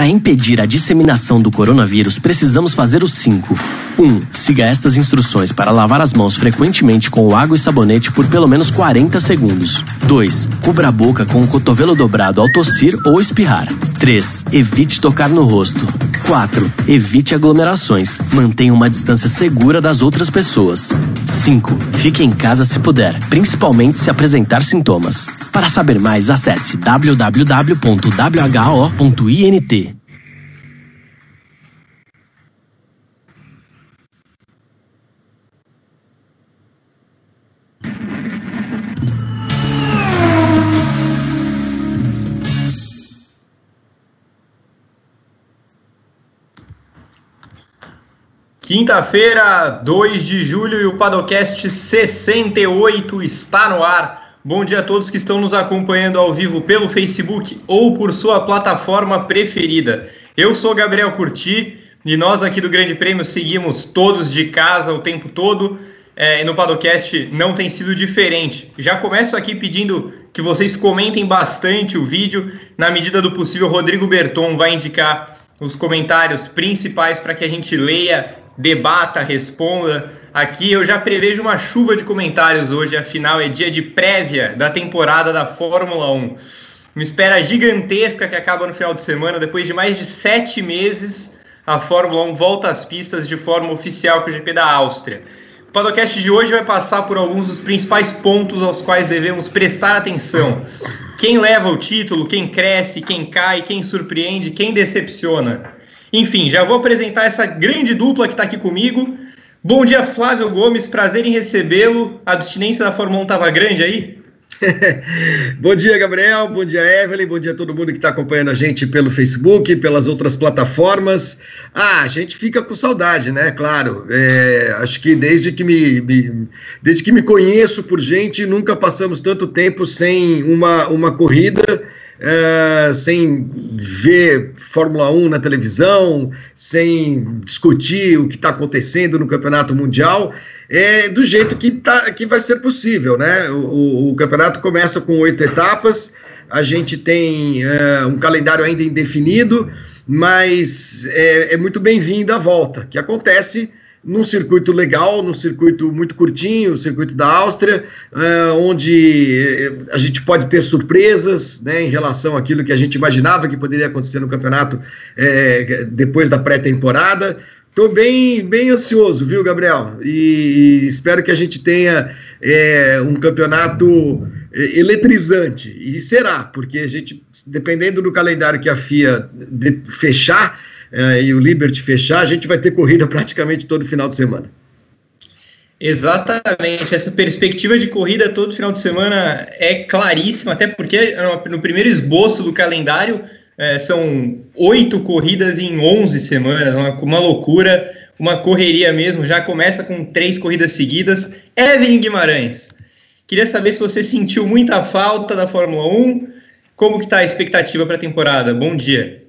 Para impedir a disseminação do coronavírus, precisamos fazer os cinco. 1. Um, siga estas instruções para lavar as mãos frequentemente com água e sabonete por pelo menos 40 segundos. 2. Cubra a boca com o cotovelo dobrado ao tossir ou espirrar. 3. Evite tocar no rosto. 4. Evite aglomerações. Mantenha uma distância segura das outras pessoas. 5. Fique em casa se puder, principalmente se apresentar sintomas. Para saber mais, acesse www.who.int. Quinta-feira, 2 de julho, e o Padocast 68 está no ar. Bom dia a todos que estão nos acompanhando ao vivo pelo Facebook ou por sua plataforma preferida. Eu sou Gabriel Curti e nós aqui do Grande Prêmio seguimos todos de casa o tempo todo. É, e no Padocast não tem sido diferente. Já começo aqui pedindo que vocês comentem bastante o vídeo. Na medida do possível, Rodrigo Berton vai indicar os comentários principais para que a gente leia debata, responda. Aqui eu já prevejo uma chuva de comentários hoje, afinal é dia de prévia da temporada da Fórmula 1. Uma espera gigantesca que acaba no final de semana, depois de mais de sete meses, a Fórmula 1 volta às pistas de forma oficial com o GP da Áustria. O podcast de hoje vai passar por alguns dos principais pontos aos quais devemos prestar atenção. Quem leva o título, quem cresce, quem cai, quem surpreende, quem decepciona. Enfim, já vou apresentar essa grande dupla que está aqui comigo. Bom dia, Flávio Gomes, prazer em recebê-lo. A abstinência da Fórmula 1 estava grande aí? bom dia, Gabriel. Bom dia, Evelyn. Bom dia a todo mundo que está acompanhando a gente pelo Facebook, pelas outras plataformas. Ah, a gente fica com saudade, né? Claro. É, acho que desde que me, me, desde que me conheço por gente, nunca passamos tanto tempo sem uma, uma corrida uh, sem ver Fórmula 1 na televisão, sem discutir o que está acontecendo no Campeonato Mundial, é do jeito que, tá, que vai ser possível, né? O, o campeonato começa com oito etapas, a gente tem uh, um calendário ainda indefinido, mas é, é muito bem-vinda a volta, que acontece num circuito legal, num circuito muito curtinho, o circuito da Áustria, uh, onde eh, a gente pode ter surpresas né, em relação àquilo que a gente imaginava que poderia acontecer no campeonato é, depois da pré-temporada. Estou bem, bem ansioso, viu, Gabriel? E, e espero que a gente tenha é, um campeonato eletrizante. E será, porque a gente, dependendo do calendário que a FIA fechar, é, e o Liberty fechar, a gente vai ter corrida praticamente todo final de semana. Exatamente, essa perspectiva de corrida todo final de semana é claríssima, até porque no primeiro esboço do calendário é, são oito corridas em onze semanas, uma, uma loucura, uma correria mesmo. Já começa com três corridas seguidas. Evelyn Guimarães, queria saber se você sentiu muita falta da Fórmula 1, como que está a expectativa para a temporada? Bom dia.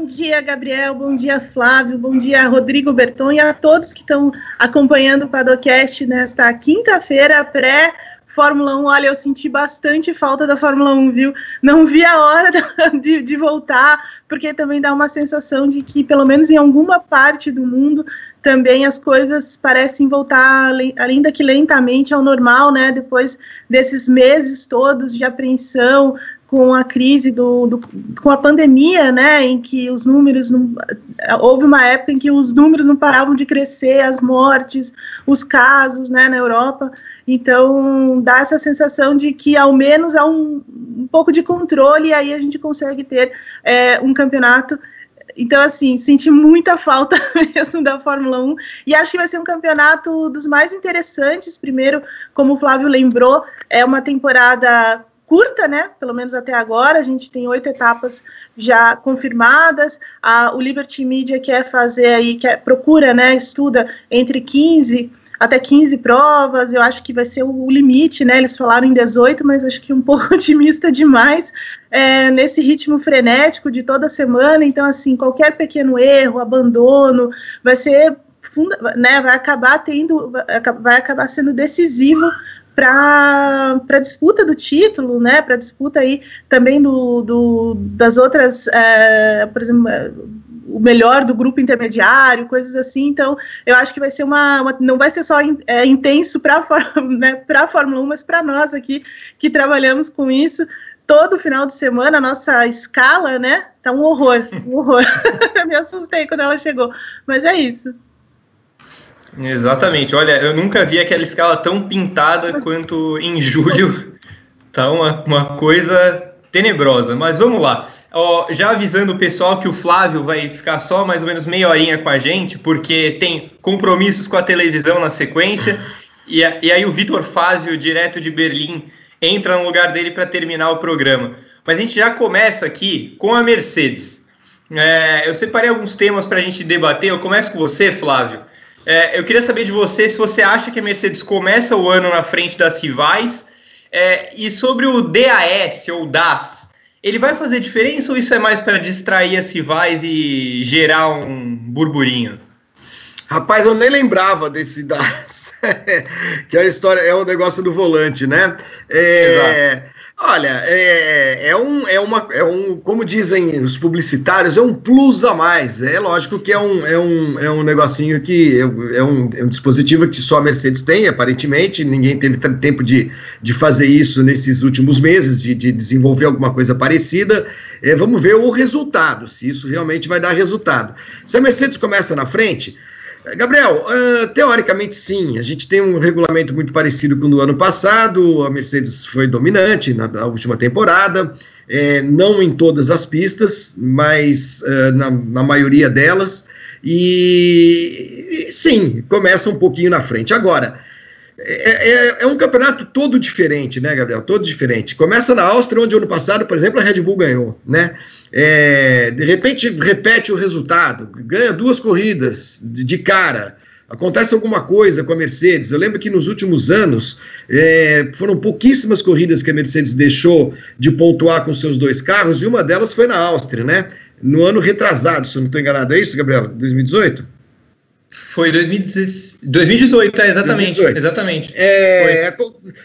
Bom dia, Gabriel. Bom dia, Flávio. Bom dia, Rodrigo Berton e a todos que estão acompanhando o Padocast nesta quinta-feira pré Fórmula 1, olha, eu senti bastante falta da Fórmula 1, viu? Não vi a hora de, de, voltar, porque também dá uma sensação de que, pelo menos em alguma parte do mundo, também as coisas parecem voltar, ainda que lentamente, ao normal, né? Depois desses meses todos de apreensão, com a crise do, do, com a pandemia, né, em que os números não, houve uma época em que os números não paravam de crescer, as mortes, os casos, né, na Europa. Então dá essa sensação de que ao menos há um, um pouco de controle e aí a gente consegue ter é, um campeonato então, assim, senti muita falta mesmo da Fórmula 1 e acho que vai ser um campeonato dos mais interessantes. Primeiro, como o Flávio lembrou, é uma temporada curta, né? Pelo menos até agora, a gente tem oito etapas já confirmadas. A, o Liberty Media quer fazer aí, quer, procura, né? Estuda entre 15 até 15 provas, eu acho que vai ser o, limite, né? Eles falaram em 18, mas acho que um pouco otimista demais é, nesse ritmo frenético de toda semana. Então, assim, qualquer pequeno erro, abandono, vai ser né, vai acabar tendo, vai acabar sendo decisivo para a disputa do título, né, para a disputa aí também do, do das outras, é, por exemplo, o melhor do grupo intermediário, coisas assim. Então, eu acho que vai ser uma, uma não vai ser só é, intenso para né, a Fórmula 1, mas para nós aqui que trabalhamos com isso todo final de semana, a nossa escala, né, tá um horror, um horror. Me assustei quando ela chegou, mas é isso. Exatamente. Olha, eu nunca vi aquela escala tão pintada quanto em julho. Tá uma, uma coisa tenebrosa. Mas vamos lá. Ó, já avisando o pessoal que o Flávio vai ficar só mais ou menos meia horinha com a gente, porque tem compromissos com a televisão na sequência. E, e aí o Vitor Fazio, direto de Berlim, entra no lugar dele para terminar o programa. Mas a gente já começa aqui com a Mercedes. É, eu separei alguns temas para a gente debater. Eu começo com você, Flávio. É, eu queria saber de você se você acha que a Mercedes começa o ano na frente das rivais é, e sobre o DAS ou DAS. Ele vai fazer diferença ou isso é mais para distrair as rivais e gerar um burburinho? Rapaz, eu nem lembrava desse DAS, que a história é o negócio do volante, né? É, Exato. Olha, é, é, um, é, uma, é um, como dizem os publicitários, é um plus a mais. É lógico que é um, é um, é um negocinho que é, é um, é um dispositivo que só a Mercedes tem, aparentemente. Ninguém teve tempo de, de fazer isso nesses últimos meses, de, de desenvolver alguma coisa parecida. É, vamos ver o resultado, se isso realmente vai dar resultado. Se a Mercedes começa na frente, Gabriel, uh, teoricamente sim, a gente tem um regulamento muito parecido com o do ano passado, a Mercedes foi dominante na, na última temporada, é, não em todas as pistas, mas uh, na, na, maioria delas, e, e, sim, começa um pouquinho na frente. Agora, é, é, é, um campeonato todo diferente, né, Gabriel? Todo diferente. Começa na Áustria, onde ano passado, por exemplo, a Red Bull ganhou, né? É, de repente repete o resultado, ganha duas corridas de, de, cara. Acontece alguma coisa com a Mercedes. Eu lembro que nos últimos anos é, foram pouquíssimas corridas que a Mercedes deixou de pontuar com seus dois carros, e uma delas foi na Áustria, né? No ano retrasado, se eu não estou enganado, é isso, Gabriel? 2018? Foi 2018, é, exatamente. 2018. Exatamente. É, é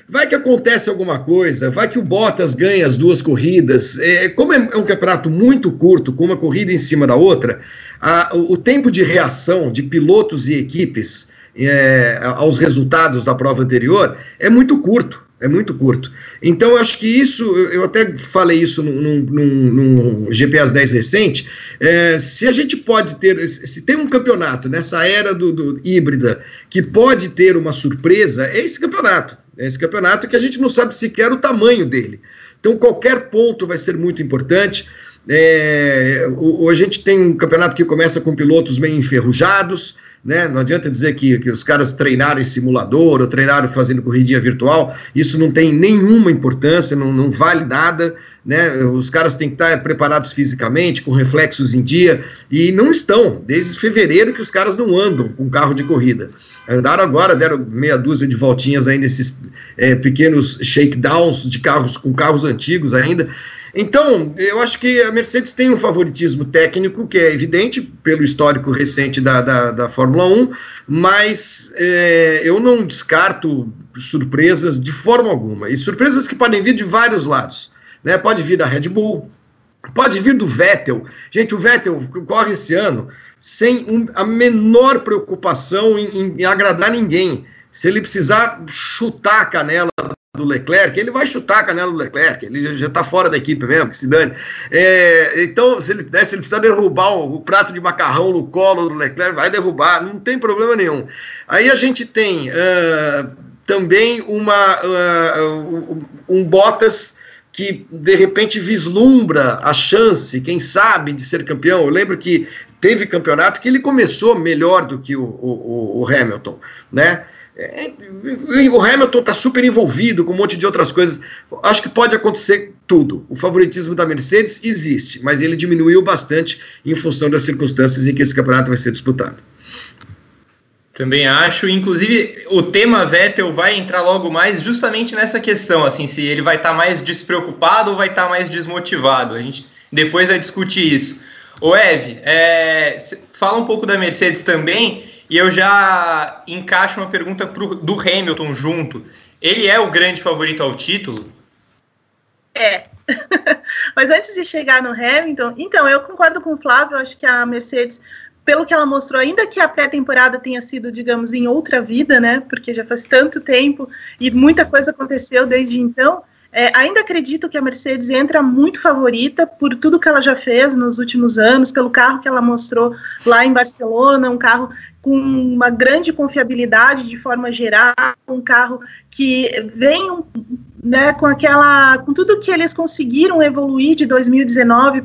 vai que acontece alguma coisa, vai que o Bottas ganha as duas corridas. É, como é, é um campeonato muito curto, com uma corrida em cima da outra, a, o, o tempo de reação de pilotos e equipes é, aos resultados da prova anterior é muito curto. É muito curto. Então, eu acho que isso, eu até falei isso num, num, num GPS 10 recente. É, se a gente pode ter, se tem um campeonato nessa era do, do, híbrida que pode ter uma surpresa, é esse campeonato. É esse campeonato que a gente não sabe sequer o tamanho dele. Então, qualquer ponto vai ser muito importante. É, hoje a gente tem um campeonato que começa com pilotos meio enferrujados, né? Não adianta dizer que, que os caras treinaram em simulador ou treinaram fazendo corridinha virtual, isso não tem nenhuma importância, não, não vale nada, né? Os caras têm que estar preparados fisicamente, com reflexos em dia, e não estão, desde fevereiro que os caras não andam com carro de corrida. Andaram agora, deram meia dúzia de voltinhas aí nesses é, pequenos shakedowns de carros com carros antigos ainda, então, eu acho que a Mercedes tem um favoritismo técnico, que é evidente pelo histórico recente da, da, da Fórmula 1, mas é, eu não descarto surpresas de forma alguma. E surpresas que podem vir de vários lados. Né? Pode vir da Red Bull, pode vir do Vettel. Gente, o Vettel corre esse ano sem um, a menor preocupação em, em agradar ninguém. Se ele precisar chutar a canela do Leclerc, ele vai chutar a canela do Leclerc, ele já está fora da equipe mesmo, que se dane. É, então, se ele, né, se ele precisar derrubar o, o, prato de macarrão no colo do Leclerc, vai derrubar, não tem problema nenhum. Aí a gente tem uh, também uma, uh, um Bottas que de repente vislumbra a chance, quem sabe, de ser campeão. Eu lembro que teve campeonato que ele começou melhor do que o, o, o Hamilton, né? É, o Hamilton está super envolvido com um monte de outras coisas. Acho que pode acontecer tudo. O favoritismo da Mercedes existe, mas ele diminuiu bastante em função das circunstâncias em que esse campeonato vai ser disputado. Também acho. Inclusive, o tema Vettel vai entrar logo mais justamente nessa questão, assim, se ele vai estar tá mais despreocupado ou vai estar tá mais desmotivado. A gente depois vai discutir isso. O Ev, é, fala um pouco da Mercedes também e eu já encaixo uma pergunta pro, do Hamilton junto. ele é o grande favorito ao título? É. Mas antes de chegar no Hamilton, então, eu concordo com o Flávio, acho que a Mercedes, pelo que ela mostrou, ainda que a pré-temporada tenha sido, digamos, em outra vida, né? Porque já faz tanto tempo e muita coisa aconteceu desde então. É, ainda acredito que a Mercedes entra muito favorita por tudo que ela já fez nos últimos anos, pelo carro que ela mostrou lá em Barcelona, um carro com uma grande confiabilidade de forma geral, um carro que vem né, com aquela, com tudo que eles conseguiram evoluir de 2019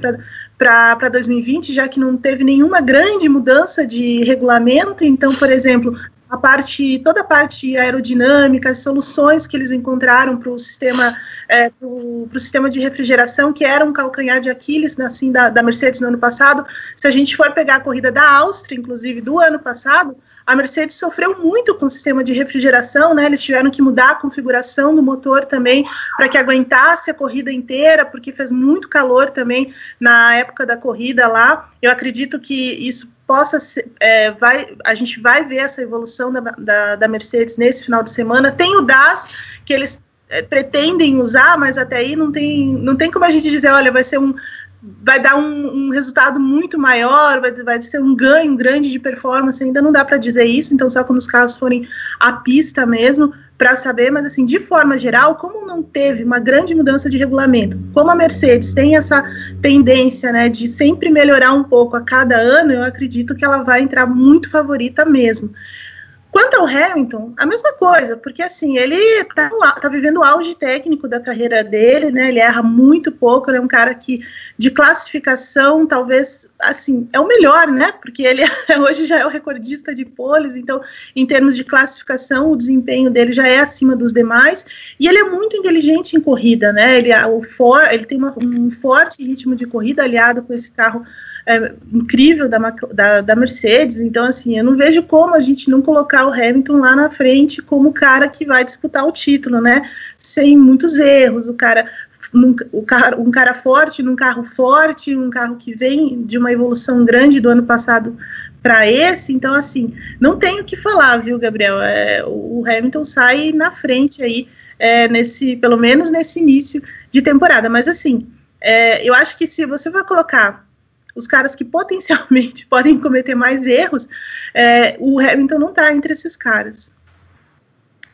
para 2020, já que não teve nenhuma grande mudança de regulamento. Então, por exemplo, a parte, toda a parte aerodinâmica, as soluções que eles encontraram para o sistema, é, pro, sistema de refrigeração, que era um calcanhar de Aquiles assim, da, da Mercedes no ano passado. Se a gente for pegar a corrida da Áustria, inclusive do ano passado, a Mercedes sofreu muito com o sistema de refrigeração, né? Eles tiveram que mudar a configuração do motor também para que aguentasse a corrida inteira, porque fez muito calor também na época da corrida lá. Eu acredito que isso possa é, vai, a gente vai ver essa evolução da, da, da, Mercedes nesse final de semana. Tem o DAS que eles é, pretendem usar, mas até aí não tem, não tem como a gente dizer, olha, vai ser um vai dar um, um, resultado muito maior, vai, vai ser um ganho grande de performance, ainda não dá para dizer isso, então só quando os carros forem à pista mesmo para saber, mas assim, de forma geral, como não teve uma grande mudança de regulamento, como a Mercedes tem essa tendência, né, de sempre melhorar um pouco a cada ano, eu acredito que ela vai entrar muito favorita mesmo. Quanto ao Hamilton, a mesma coisa, porque assim, ele está tá vivendo o auge técnico da carreira dele, né? Ele erra muito pouco, ele é um cara que de classificação, talvez, assim, é o melhor, né? Porque ele hoje já é o recordista de poles, então, em termos de classificação, o desempenho dele já é acima dos demais, e ele é muito inteligente em corrida, né? Ele, o for, ele tem uma, um forte ritmo de corrida aliado com esse carro é, incrível da, da, da, Mercedes. Então, assim, eu não vejo como a gente não colocar o Hamilton lá na frente como o cara que vai disputar o título, né? Sem muitos erros, o cara. Um, o cara, um cara forte num carro forte, um carro que vem de uma evolução grande do ano passado para esse, então assim, não tenho o que falar, viu, Gabriel? É, o Hamilton sai na frente aí, é, nesse, pelo menos nesse início de temporada. Mas assim, é, eu acho que se você for colocar os caras que potencialmente podem cometer mais erros, é, o Hamilton não está entre esses caras.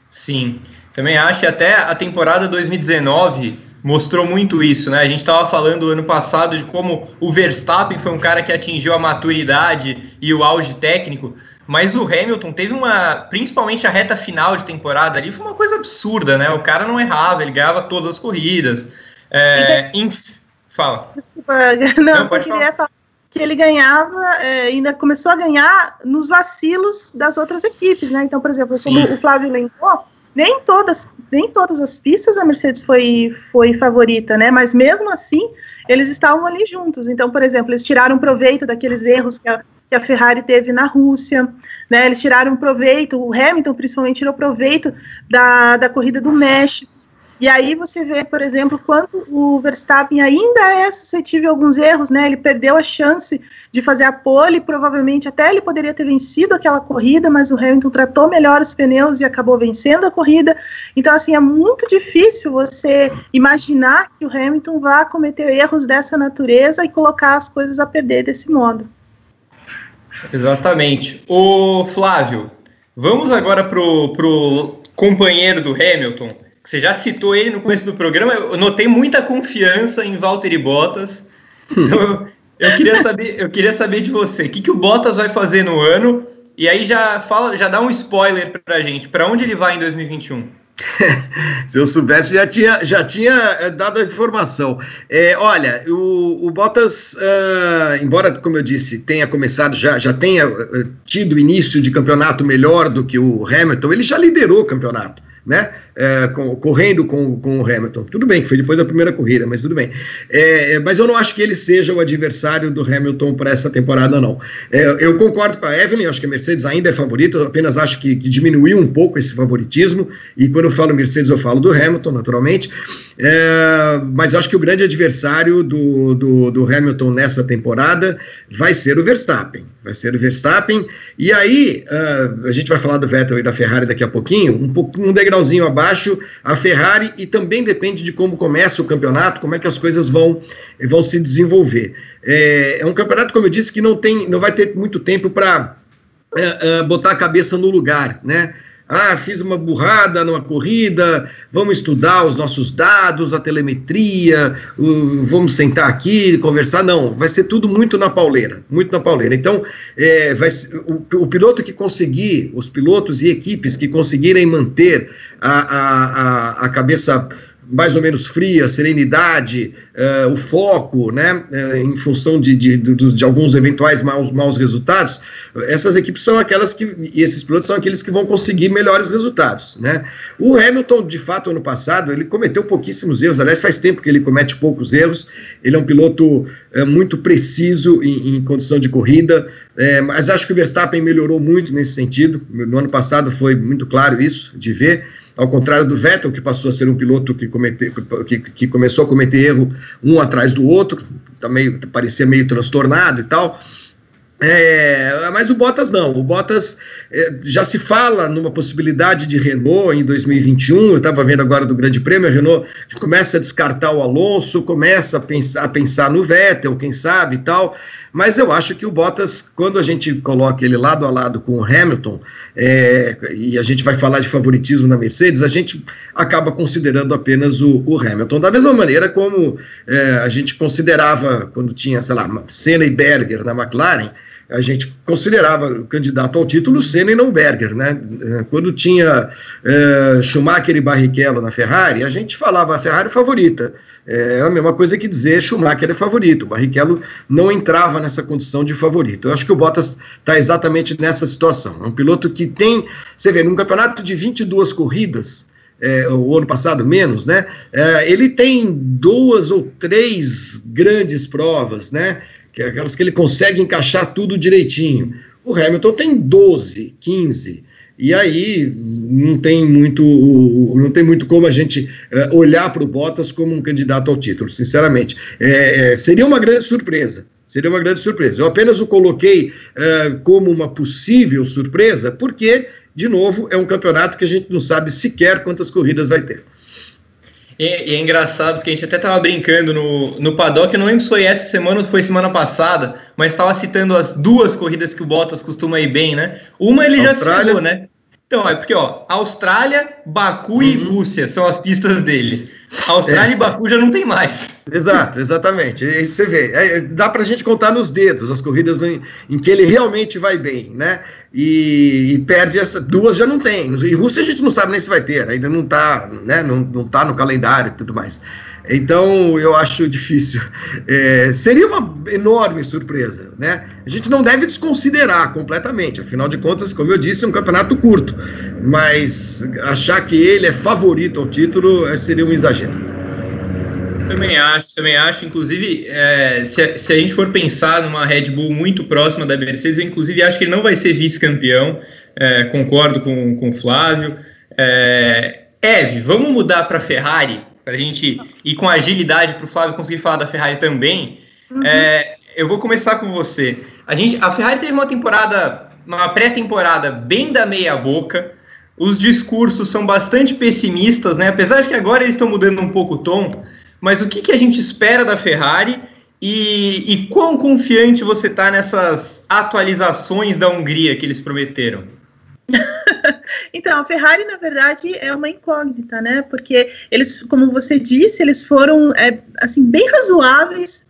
Sim, também acho que até a temporada 2019 mostrou muito isso, né? A gente estava falando ano passado de como o Verstappen foi um cara que atingiu a maturidade e o auge técnico, mas o Hamilton teve uma, principalmente a reta final de temporada ali, foi uma coisa absurda, né? O cara não errava, ele ganhava todas as corridas. É, enfim, Fala. Desculpa, não, não só queria falar. falar que ele ganhava, é, ainda começou a ganhar nos vacilos das outras equipes, né? Então, por exemplo, como Sim. o Flávio lembrou, nem todas, nem todas as pistas a Mercedes foi, foi favorita, né? Mas mesmo assim, eles estavam ali juntos. Então, por exemplo, eles tiraram proveito daqueles erros que a, que a Ferrari teve na Rússia, né? Eles tiraram proveito, o Hamilton principalmente tirou proveito da, da corrida do México. E aí você vê, por exemplo, quanto o Verstappen ainda é suscetível a alguns erros, né? Ele perdeu a chance de fazer a pole, provavelmente até ele poderia ter vencido aquela corrida, mas o Hamilton tratou melhor os pneus e acabou vencendo a corrida. Então, assim, é muito difícil você imaginar que o Hamilton vá cometer erros dessa natureza e colocar as coisas a perder desse modo. Exatamente. O Flávio, vamos agora pro, pro companheiro do Hamilton você já citou ele no começo do programa, eu notei muita confiança em Valtteri Bottas. Então eu, eu, queria saber, eu queria saber de você, o que, que o Bottas vai fazer no ano? E aí já fala, já dá um spoiler pra gente, para onde ele vai em 2021? Se eu soubesse, já tinha, já tinha eh, dado a informação. É, olha, o, o Bottas, uh, embora, como eu disse, tenha começado, já, já tenha uh, tido início de campeonato melhor do que o Hamilton, ele já liderou o campeonato né? É, correndo com, com o Hamilton. Tudo bem, que foi depois da primeira corrida, mas tudo bem. É, é mas eu não acho que ele seja o adversário do Hamilton para essa temporada, não. É, eu concordo com a Evelyn, acho que a Mercedes ainda é favorita, apenas acho que, que, diminuiu um pouco esse favoritismo, e quando eu falo Mercedes, eu falo do Hamilton, naturalmente. É, mas eu acho que o grande adversário do, do, do, Hamilton nessa temporada vai ser o Verstappen. Vai ser o Verstappen. E aí, uh, a gente vai falar do Vettel e da Ferrari daqui a pouquinho, um, um degrauzinho abaixo, a Ferrari, e também depende de como começa o campeonato, como é que as coisas vão, vão se desenvolver. É, é um campeonato, como eu disse, que não, tem, não vai ter muito tempo para uh, é, uh, botar a cabeça no lugar, né? Ah, fiz uma burrada numa corrida, vamos estudar os nossos dados, a telemetria, vamos sentar aqui, conversar. Não, vai ser tudo muito na pauleira, muito na pauleira. Então, é, vai o, o, piloto que conseguir, os pilotos e equipes que conseguirem manter a, a, a, a cabeça mais ou menos fria, serenidade, uh, o foco, né, uh, em função de, de, de, de, alguns eventuais maus, maus resultados, essas equipes são aquelas que, e esses pilotos são aqueles que vão conseguir melhores resultados, né. O Hamilton, de fato, ano passado, ele cometeu pouquíssimos erros, aliás, faz tempo que ele comete poucos erros, ele é um piloto uh, muito preciso em, em, condição de corrida, mas acho que o Verstappen melhorou muito nesse sentido, no ano passado foi muito claro isso, de ver, ao contrário do Vettel, que passou a ser um piloto que, comete, que, que começou a cometer erro um atrás do outro, também tá parecia meio transtornado e tal. É, mas o Bottas não, o Bottas é, já se fala numa possibilidade de Renault em 2021. Eu estava vendo agora do Grande Prêmio, a Renault começa a descartar o Alonso, começa a pensar, a pensar no Vettel, quem sabe e tal. Mas eu acho que o Bottas, quando a gente coloca ele lado a lado com o Hamilton, é, e a gente vai falar de favoritismo na Mercedes, a gente acaba considerando apenas o, o Hamilton. Da mesma maneira como é, a gente considerava, quando tinha, sei lá, Senna e Berger na McLaren, a gente considerava o candidato ao título Senna e não Berger, né? Quando tinha é, Schumacher e Barrichello na Ferrari, a gente falava a Ferrari favorita. É a mesma coisa que dizer Schumacher é favorito. O Barrichello não entrava nessa condição de favorito. Eu acho que o Bottas está exatamente nessa situação. É um piloto que tem, você vê, num campeonato de 22 corridas, é, o ano passado menos, né? É, ele tem duas ou três grandes provas, né? Que é aquelas que ele consegue encaixar tudo direitinho. O Hamilton tem 12, 15. E aí não tem muito, não tem muito como a gente uh, olhar para o Bottas como um candidato ao título, sinceramente. É, é, seria uma grande surpresa. Seria uma grande surpresa. Eu apenas o coloquei uh, como uma possível surpresa, porque, de novo, é um campeonato que a gente não sabe sequer quantas corridas vai ter. E, e, é engraçado porque a gente até estava brincando no, no paddock, eu não lembro se foi essa semana ou se foi semana passada, mas estava citando as duas corridas que o Bottas costuma ir bem, né? Uma ele Austrália. já citou, né? Então, é porque, ó, Austrália, Baku uhum. e Rússia são as pistas dele. Austrália é. e Baku já não tem mais. Exato, exatamente. E você vê, é, dá pra gente contar nos dedos as corridas em, em que ele realmente vai bem, né? E, e, perde essa. Duas já não tem. E Rússia a gente não sabe nem se vai ter, ainda não tá, né? Não, não tá no calendário e tudo mais. Então, eu acho difícil. É, seria uma enorme surpresa, né? A gente não deve desconsiderar completamente, afinal de contas, como eu disse, é um campeonato curto, mas achar que ele é favorito ao título é, seria um exagero. Também acho, também acho. Inclusive, é, se, se, a gente for pensar numa Red Bull muito próxima da Mercedes, eu inclusive acho que ele não vai ser vice-campeão. É, concordo com, com o Flávio. É, Eve, vamos mudar para a Ferrari? Para a gente ir com agilidade para o Flávio conseguir falar da Ferrari também. Uhum. É, eu vou começar com você. A, gente, a Ferrari teve uma temporada, uma pré-temporada bem da meia boca. Os discursos são bastante pessimistas, né? Apesar de que agora eles estão mudando um pouco o tom. Mas o que, que a gente espera da Ferrari e, e quão confiante você está nessas atualizações da Hungria que eles prometeram? então, a Ferrari, na verdade, é uma incógnita, né? Porque eles, como você disse, eles foram é, assim bem razoáveis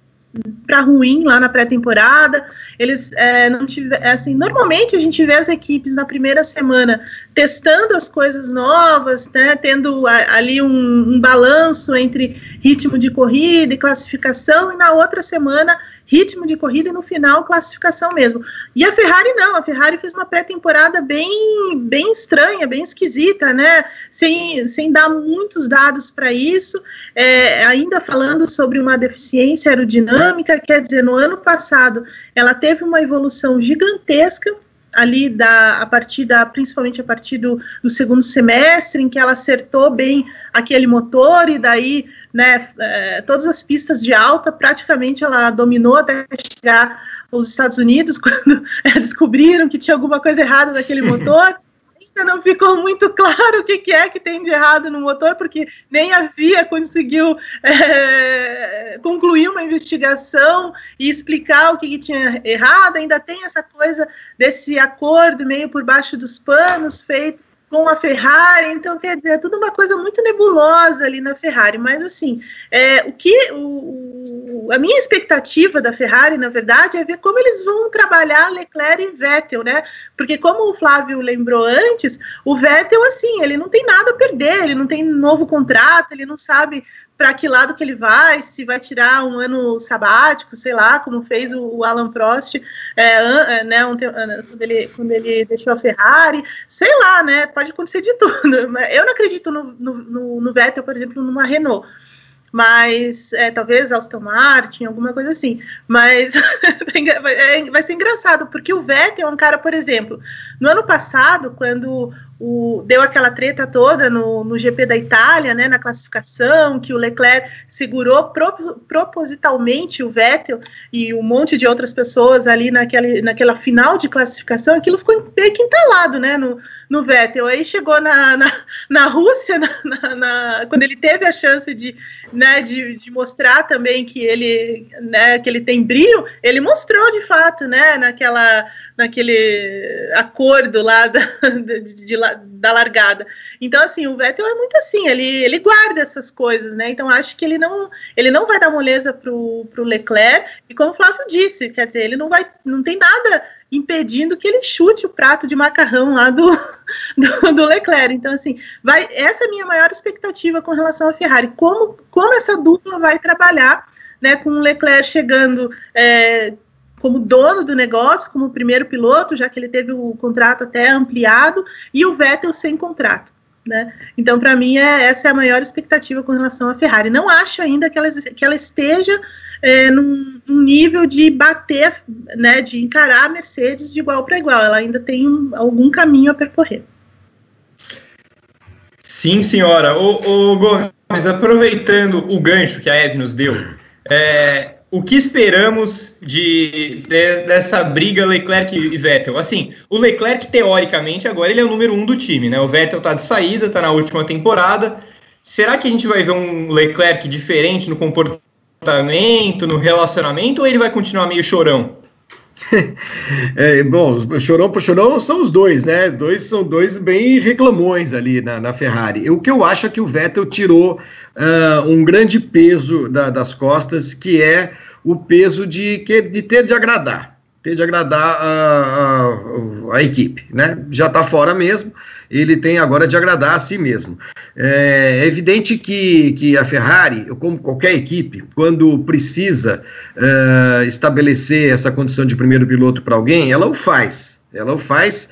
para ruim lá na pré-temporada. Eles é, não tiveram, assim, normalmente a gente vê as equipes na primeira semana testando as coisas novas, né, tendo a, ali um, um, balanço entre ritmo de corrida e classificação, e na outra semana ritmo de corrida e no final classificação mesmo. E a Ferrari não, a Ferrari fez uma pré-temporada bem, bem estranha, bem esquisita, né? Sem, sem dar muitos dados para isso, é, ainda falando sobre uma deficiência aerodinâmica, quer dizer, no ano passado ela teve uma evolução gigantesca ali da, a partir da, principalmente a partir do, do, segundo semestre, em que ela acertou bem aquele motor, e daí, né, é, todas as pistas de alta, praticamente ela dominou até chegar aos Estados Unidos, quando é, descobriram que tinha alguma coisa errada naquele motor, não ficou muito claro o que, que, é que tem de errado no motor, porque nem havia conseguiu é, concluir uma investigação e explicar o que, que, tinha errado. Ainda tem essa coisa desse acordo meio por baixo dos panos feito com a Ferrari, então quer dizer, é tudo uma coisa muito nebulosa ali na Ferrari, mas assim, é, o que o, a minha expectativa da Ferrari, na verdade, é ver como eles vão trabalhar Leclerc e Vettel, né? Porque como o Flávio lembrou antes, o Vettel, assim, ele não tem nada a perder, ele não tem novo contrato, ele não sabe para que lado que ele vai, se vai tirar um ano sabático, sei lá, como fez o, Alan Prost, é, é né, um, quando, ele, quando ele deixou a Ferrari, sei lá, né, pode acontecer de tudo. Eu não acredito no, no, no Vettel, por exemplo, numa Renault mas é, talvez Aston Martin, alguma coisa assim. Mas é, vai ser engraçado, porque o Vettel é um cara, por exemplo, no ano passado, quando o, deu aquela treta toda no, no GP da Itália, né, na classificação, que o Leclerc segurou pro, propositalmente o Vettel e um monte de outras pessoas ali naquela, naquela final de classificação, aquilo ficou meio que entalado, né, no, no Vettel. Aí chegou na, na, na Rússia, na, na, quando ele teve a chance de, né, de, de mostrar também que ele, né, que ele tem brilho, ele mostrou de fato, né, naquela naquele acordo lá da, de, de, da largada. Então, assim, o Vettel é muito assim, ele, ele guarda essas coisas, né? Então, acho que ele não, ele não vai dar moleza pro, pro Leclerc, e como o Flávio disse, quer dizer, ele não vai, não tem nada impedindo que ele chute o prato de macarrão lá do, do, do, Leclerc. Então, assim, vai, essa é a minha maior expectativa com relação à Ferrari. Como, como essa dupla vai trabalhar, né, com o Leclerc chegando é, como dono do negócio, como primeiro piloto, já que ele teve o contrato até ampliado, e o Vettel sem contrato. Né? Então, para mim, é, essa é a maior expectativa com relação à Ferrari. Não acho ainda que ela, que ela esteja é, num, num, nível de bater, né, de encarar a Mercedes de igual para igual. Ela ainda tem um, algum caminho a percorrer. Sim, senhora. O, o Gomes, aproveitando o gancho que a Eve nos deu, é, o que esperamos de, de, dessa briga Leclerc e Vettel? Assim, o Leclerc, teoricamente, agora ele é o número um do time, né? O Vettel tá de saída, tá na última temporada. Será que a gente vai ver um Leclerc diferente no comportamento, no relacionamento, ou ele vai continuar meio chorão? É, bom, chorão por chorão são os dois, né? Dois são dois bem reclamões ali na, na Ferrari. O que eu acho é que o Vettel tirou uh, um grande peso da, das costas, que é o peso de, de ter de agradar, ter de agradar a, a, a equipe, né? Já está fora mesmo, ele tem agora de agradar a si mesmo. É, é evidente que, que a Ferrari, como qualquer equipe, quando precisa uh, estabelecer essa condição de primeiro piloto para alguém, ela o faz. Ela o faz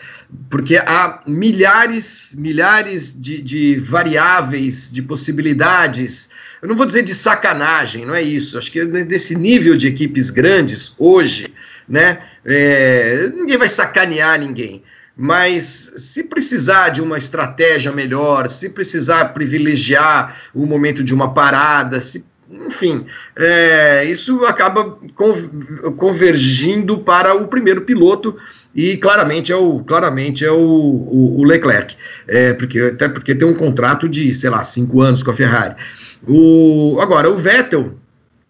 porque há milhares, milhares de, de variáveis, de possibilidades eu não vou dizer de sacanagem, não é isso. Acho que desse nível de equipes grandes, hoje, né, é, ninguém vai sacanear ninguém. Mas se precisar de uma estratégia melhor, se precisar privilegiar o momento de uma parada, se, enfim, é, isso acaba convergindo para o primeiro piloto e claramente é o claramente é o, o, o Leclerc, é, porque até porque tem um contrato de sei lá cinco anos com a Ferrari. O, agora, o Vettel,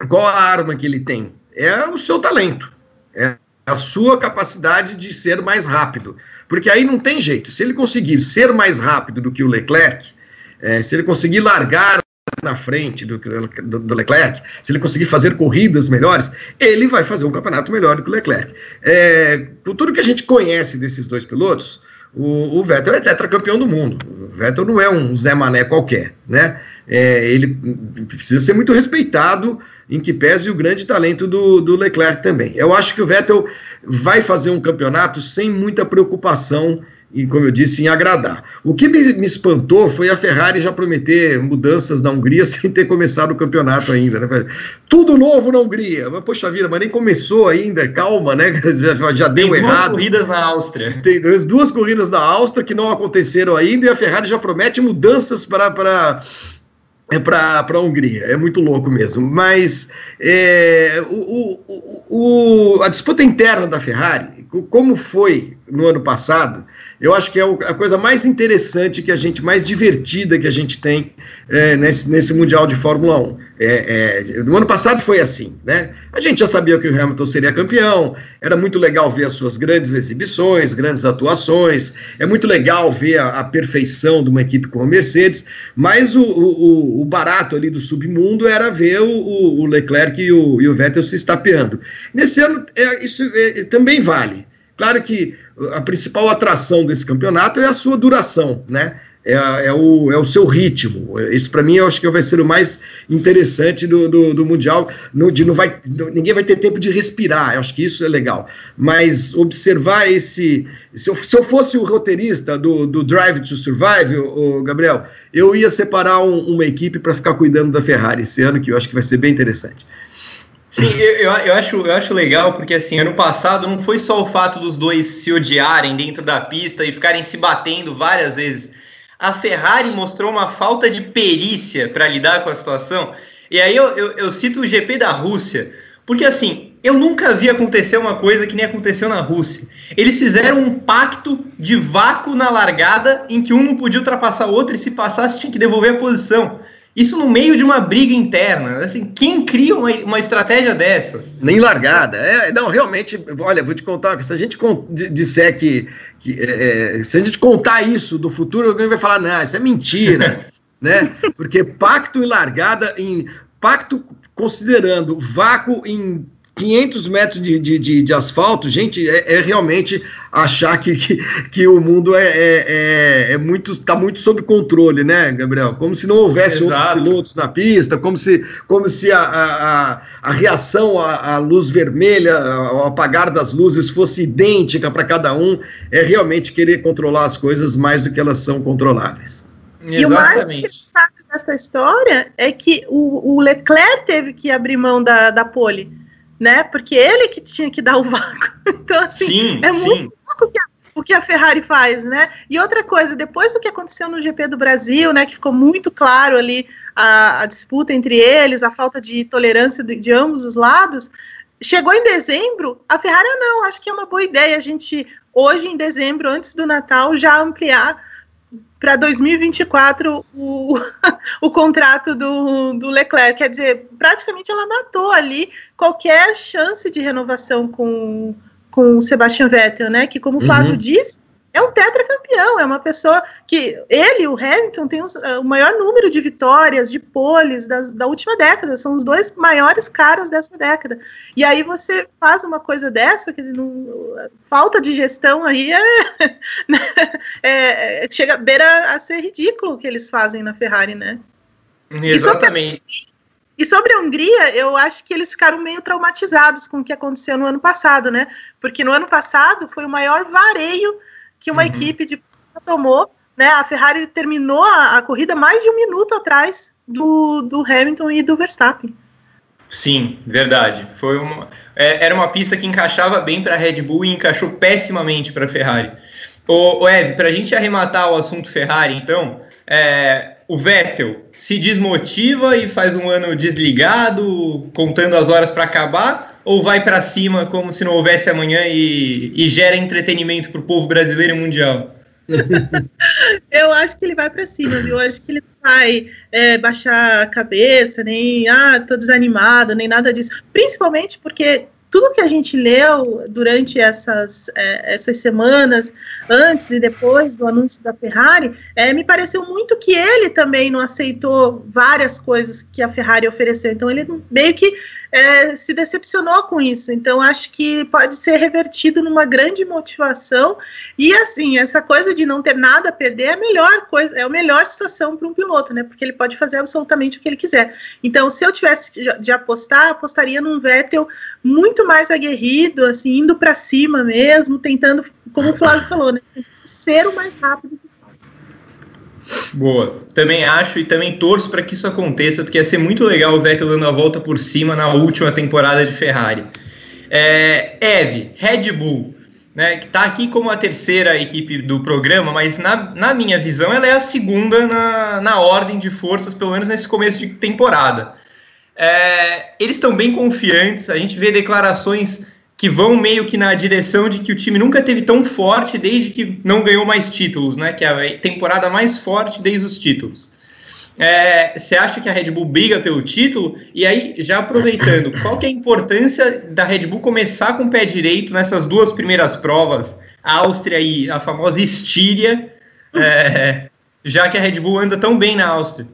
qual a arma que ele tem? É o seu talento, é a sua capacidade de ser mais rápido. Porque aí não tem jeito. Se ele conseguir ser mais rápido do que o Leclerc, é, se ele conseguir largar na frente do, do, do, Leclerc, se ele conseguir fazer corridas melhores, ele vai fazer um campeonato melhor do que o Leclerc. É, por tudo que a gente conhece desses dois pilotos, o, o Vettel é tetracampeão do mundo. O Vettel não é um Zé Mané qualquer, né? É, ele precisa ser muito respeitado, em que pese o grande talento do, do Leclerc também. Eu acho que o Vettel vai fazer um campeonato sem muita preocupação e, como eu disse, em agradar. O que me, me, espantou foi a Ferrari já prometer mudanças na Hungria sem ter começado o campeonato ainda. Né? Tudo novo na Hungria. Mas, poxa vida, mas nem começou ainda, calma, né? Já, já deu Tem errado. duas corridas na Áustria. Tem duas corridas na Áustria que não aconteceram ainda e a Ferrari já promete mudanças para é para a Hungria, é muito louco mesmo. Mas é, o, o, o, a disputa interna da Ferrari, como foi no ano passado, eu acho que é a coisa mais interessante que a gente, mais divertida que a gente tem é, nesse, nesse Mundial de Fórmula 1. É, é, no ano passado foi assim, né? A gente já sabia que o Hamilton seria campeão, era muito legal ver as suas grandes exibições, grandes atuações, é muito legal ver a, a perfeição de uma equipe como a Mercedes, mas o, o, o barato ali do submundo era ver o, o Leclerc e o, e o Vettel se estapeando. Nesse ano, é, isso é, também vale. Claro que a principal atração desse campeonato é a sua duração, né? É, é, o, é o seu ritmo. Isso, para mim, eu acho que vai ser o mais interessante do, do, do Mundial. No, de não vai, ninguém vai ter tempo de respirar, eu acho que isso é legal. Mas observar esse. Se eu, se eu fosse o roteirista do, do Drive to Survive, o, Gabriel, eu ia separar um, uma equipe para ficar cuidando da Ferrari esse ano, que eu acho que vai ser bem interessante. Sim, eu, eu, acho, eu acho legal, porque assim, ano passado não foi só o fato dos dois se odiarem dentro da pista e ficarem se batendo várias vezes. A Ferrari mostrou uma falta de perícia para lidar com a situação. E aí eu, eu, eu cito o GP da Rússia, porque assim, eu nunca vi acontecer uma coisa que nem aconteceu na Rússia. Eles fizeram um pacto de vácuo na largada em que um não podia ultrapassar o outro e se passasse tinha que devolver a posição. Isso no meio de uma briga interna. Assim, quem cria uma, uma estratégia dessas? Nem largada. É, não, realmente, olha, vou te contar, se a gente disser que. que é, é, se a gente contar isso do futuro, alguém vai falar, não, isso é mentira. né? Porque pacto e largada em. Pacto considerando vácuo em 500 metros de, de, de, de asfalto, gente, é, é, realmente achar que, que, que o mundo é, é, é, é muito está muito sob controle, né, Gabriel? Como se não houvesse Exato. outros pilotos na pista, como se, como se a, a, a reação à, à luz vermelha, ao apagar das luzes, fosse idêntica para cada um. É realmente querer controlar as coisas mais do que elas são controláveis. Exatamente. E o mais dessa história é que o, o Leclerc teve que abrir mão da, da pole né? Porque ele que tinha que dar o vácuo. Então, assim, sim, é sim. muito pouco que a, o que a Ferrari faz, né? E outra coisa, depois do que aconteceu no GP do Brasil, né? Que ficou muito claro ali a, a disputa entre eles, a falta de tolerância de, de ambos os lados. Chegou em dezembro, a Ferrari, ah, não, acho que é uma boa ideia a gente, hoje em dezembro, antes do Natal, já ampliar para 2024 o, o contrato do, do Leclerc. Quer dizer, praticamente ela matou ali qualquer chance de renovação com, com o Sebastian Vettel, né? Que, como o Flávio uhum. disse, é um tetracampeão, é uma pessoa que ele, o Hamilton, tem os, uh, o maior número de vitórias, de poles da, da última década, são os dois maiores caras dessa década. E aí você faz uma coisa dessa, dizer, não, falta de gestão aí é, né, é, chega beira a ser ridículo o que eles fazem na Ferrari, né? Exatamente. E sobre a Hungria, eu acho que eles ficaram meio traumatizados com o que aconteceu no ano passado, né? Porque no ano passado foi o maior vareio que uma uhum. equipe de tomou, né? A Ferrari terminou a, a, corrida mais de um minuto atrás do, do Hamilton e do Verstappen. Sim, verdade. Foi uma, é, era uma pista que encaixava bem para a Red Bull e encaixou pessimamente para a Ferrari. O, o Ev, para a gente arrematar o assunto Ferrari, então, é, o Vettel se desmotiva e faz um ano desligado, contando as horas para acabar, ou vai para cima como se não houvesse amanhã e, e gera entretenimento para o povo brasileiro e mundial? eu acho que ele vai para cima, viu? Eu acho que ele vai é, baixar a cabeça, nem ah, tô desanimado, nem nada disso. Principalmente porque tudo que a gente leu durante essas, é, essas semanas, antes e depois do anúncio da Ferrari, é, me pareceu muito que ele também não aceitou várias coisas que a Ferrari ofereceu. Então, ele meio que é, se decepcionou com isso. Então, acho que pode ser revertido numa grande motivação. E, assim, essa coisa de não ter nada a perder é a melhor coisa, é a melhor situação para um piloto, né? Porque ele pode fazer absolutamente o que ele quiser. Então, se eu tivesse de apostar, apostaria num Vettel muito mais aguerrido, assim, indo para cima mesmo, tentando, como o Flávio falou, né? ser o mais rápido. Boa, também acho e também torço para que isso aconteça, porque ia ser muito legal o Vettel dando a volta por cima na última temporada de Ferrari. É, Eve, Red Bull, né, que está aqui como a terceira equipe do programa, mas na, na minha visão ela é a segunda na, na ordem de forças, pelo menos nesse começo de temporada. É, eles estão bem confiantes, a gente vê declarações que vão meio que na direção de que o time nunca teve tão forte desde que não ganhou mais títulos, né? Que é a temporada mais forte desde os títulos. É, você acha que a Red Bull briga pelo título? E aí, já aproveitando, qual que é a importância da Red Bull começar com o pé direito nessas duas primeiras provas, a Áustria e a famosa Estíria, é, já que a Red Bull anda tão bem na Áustria?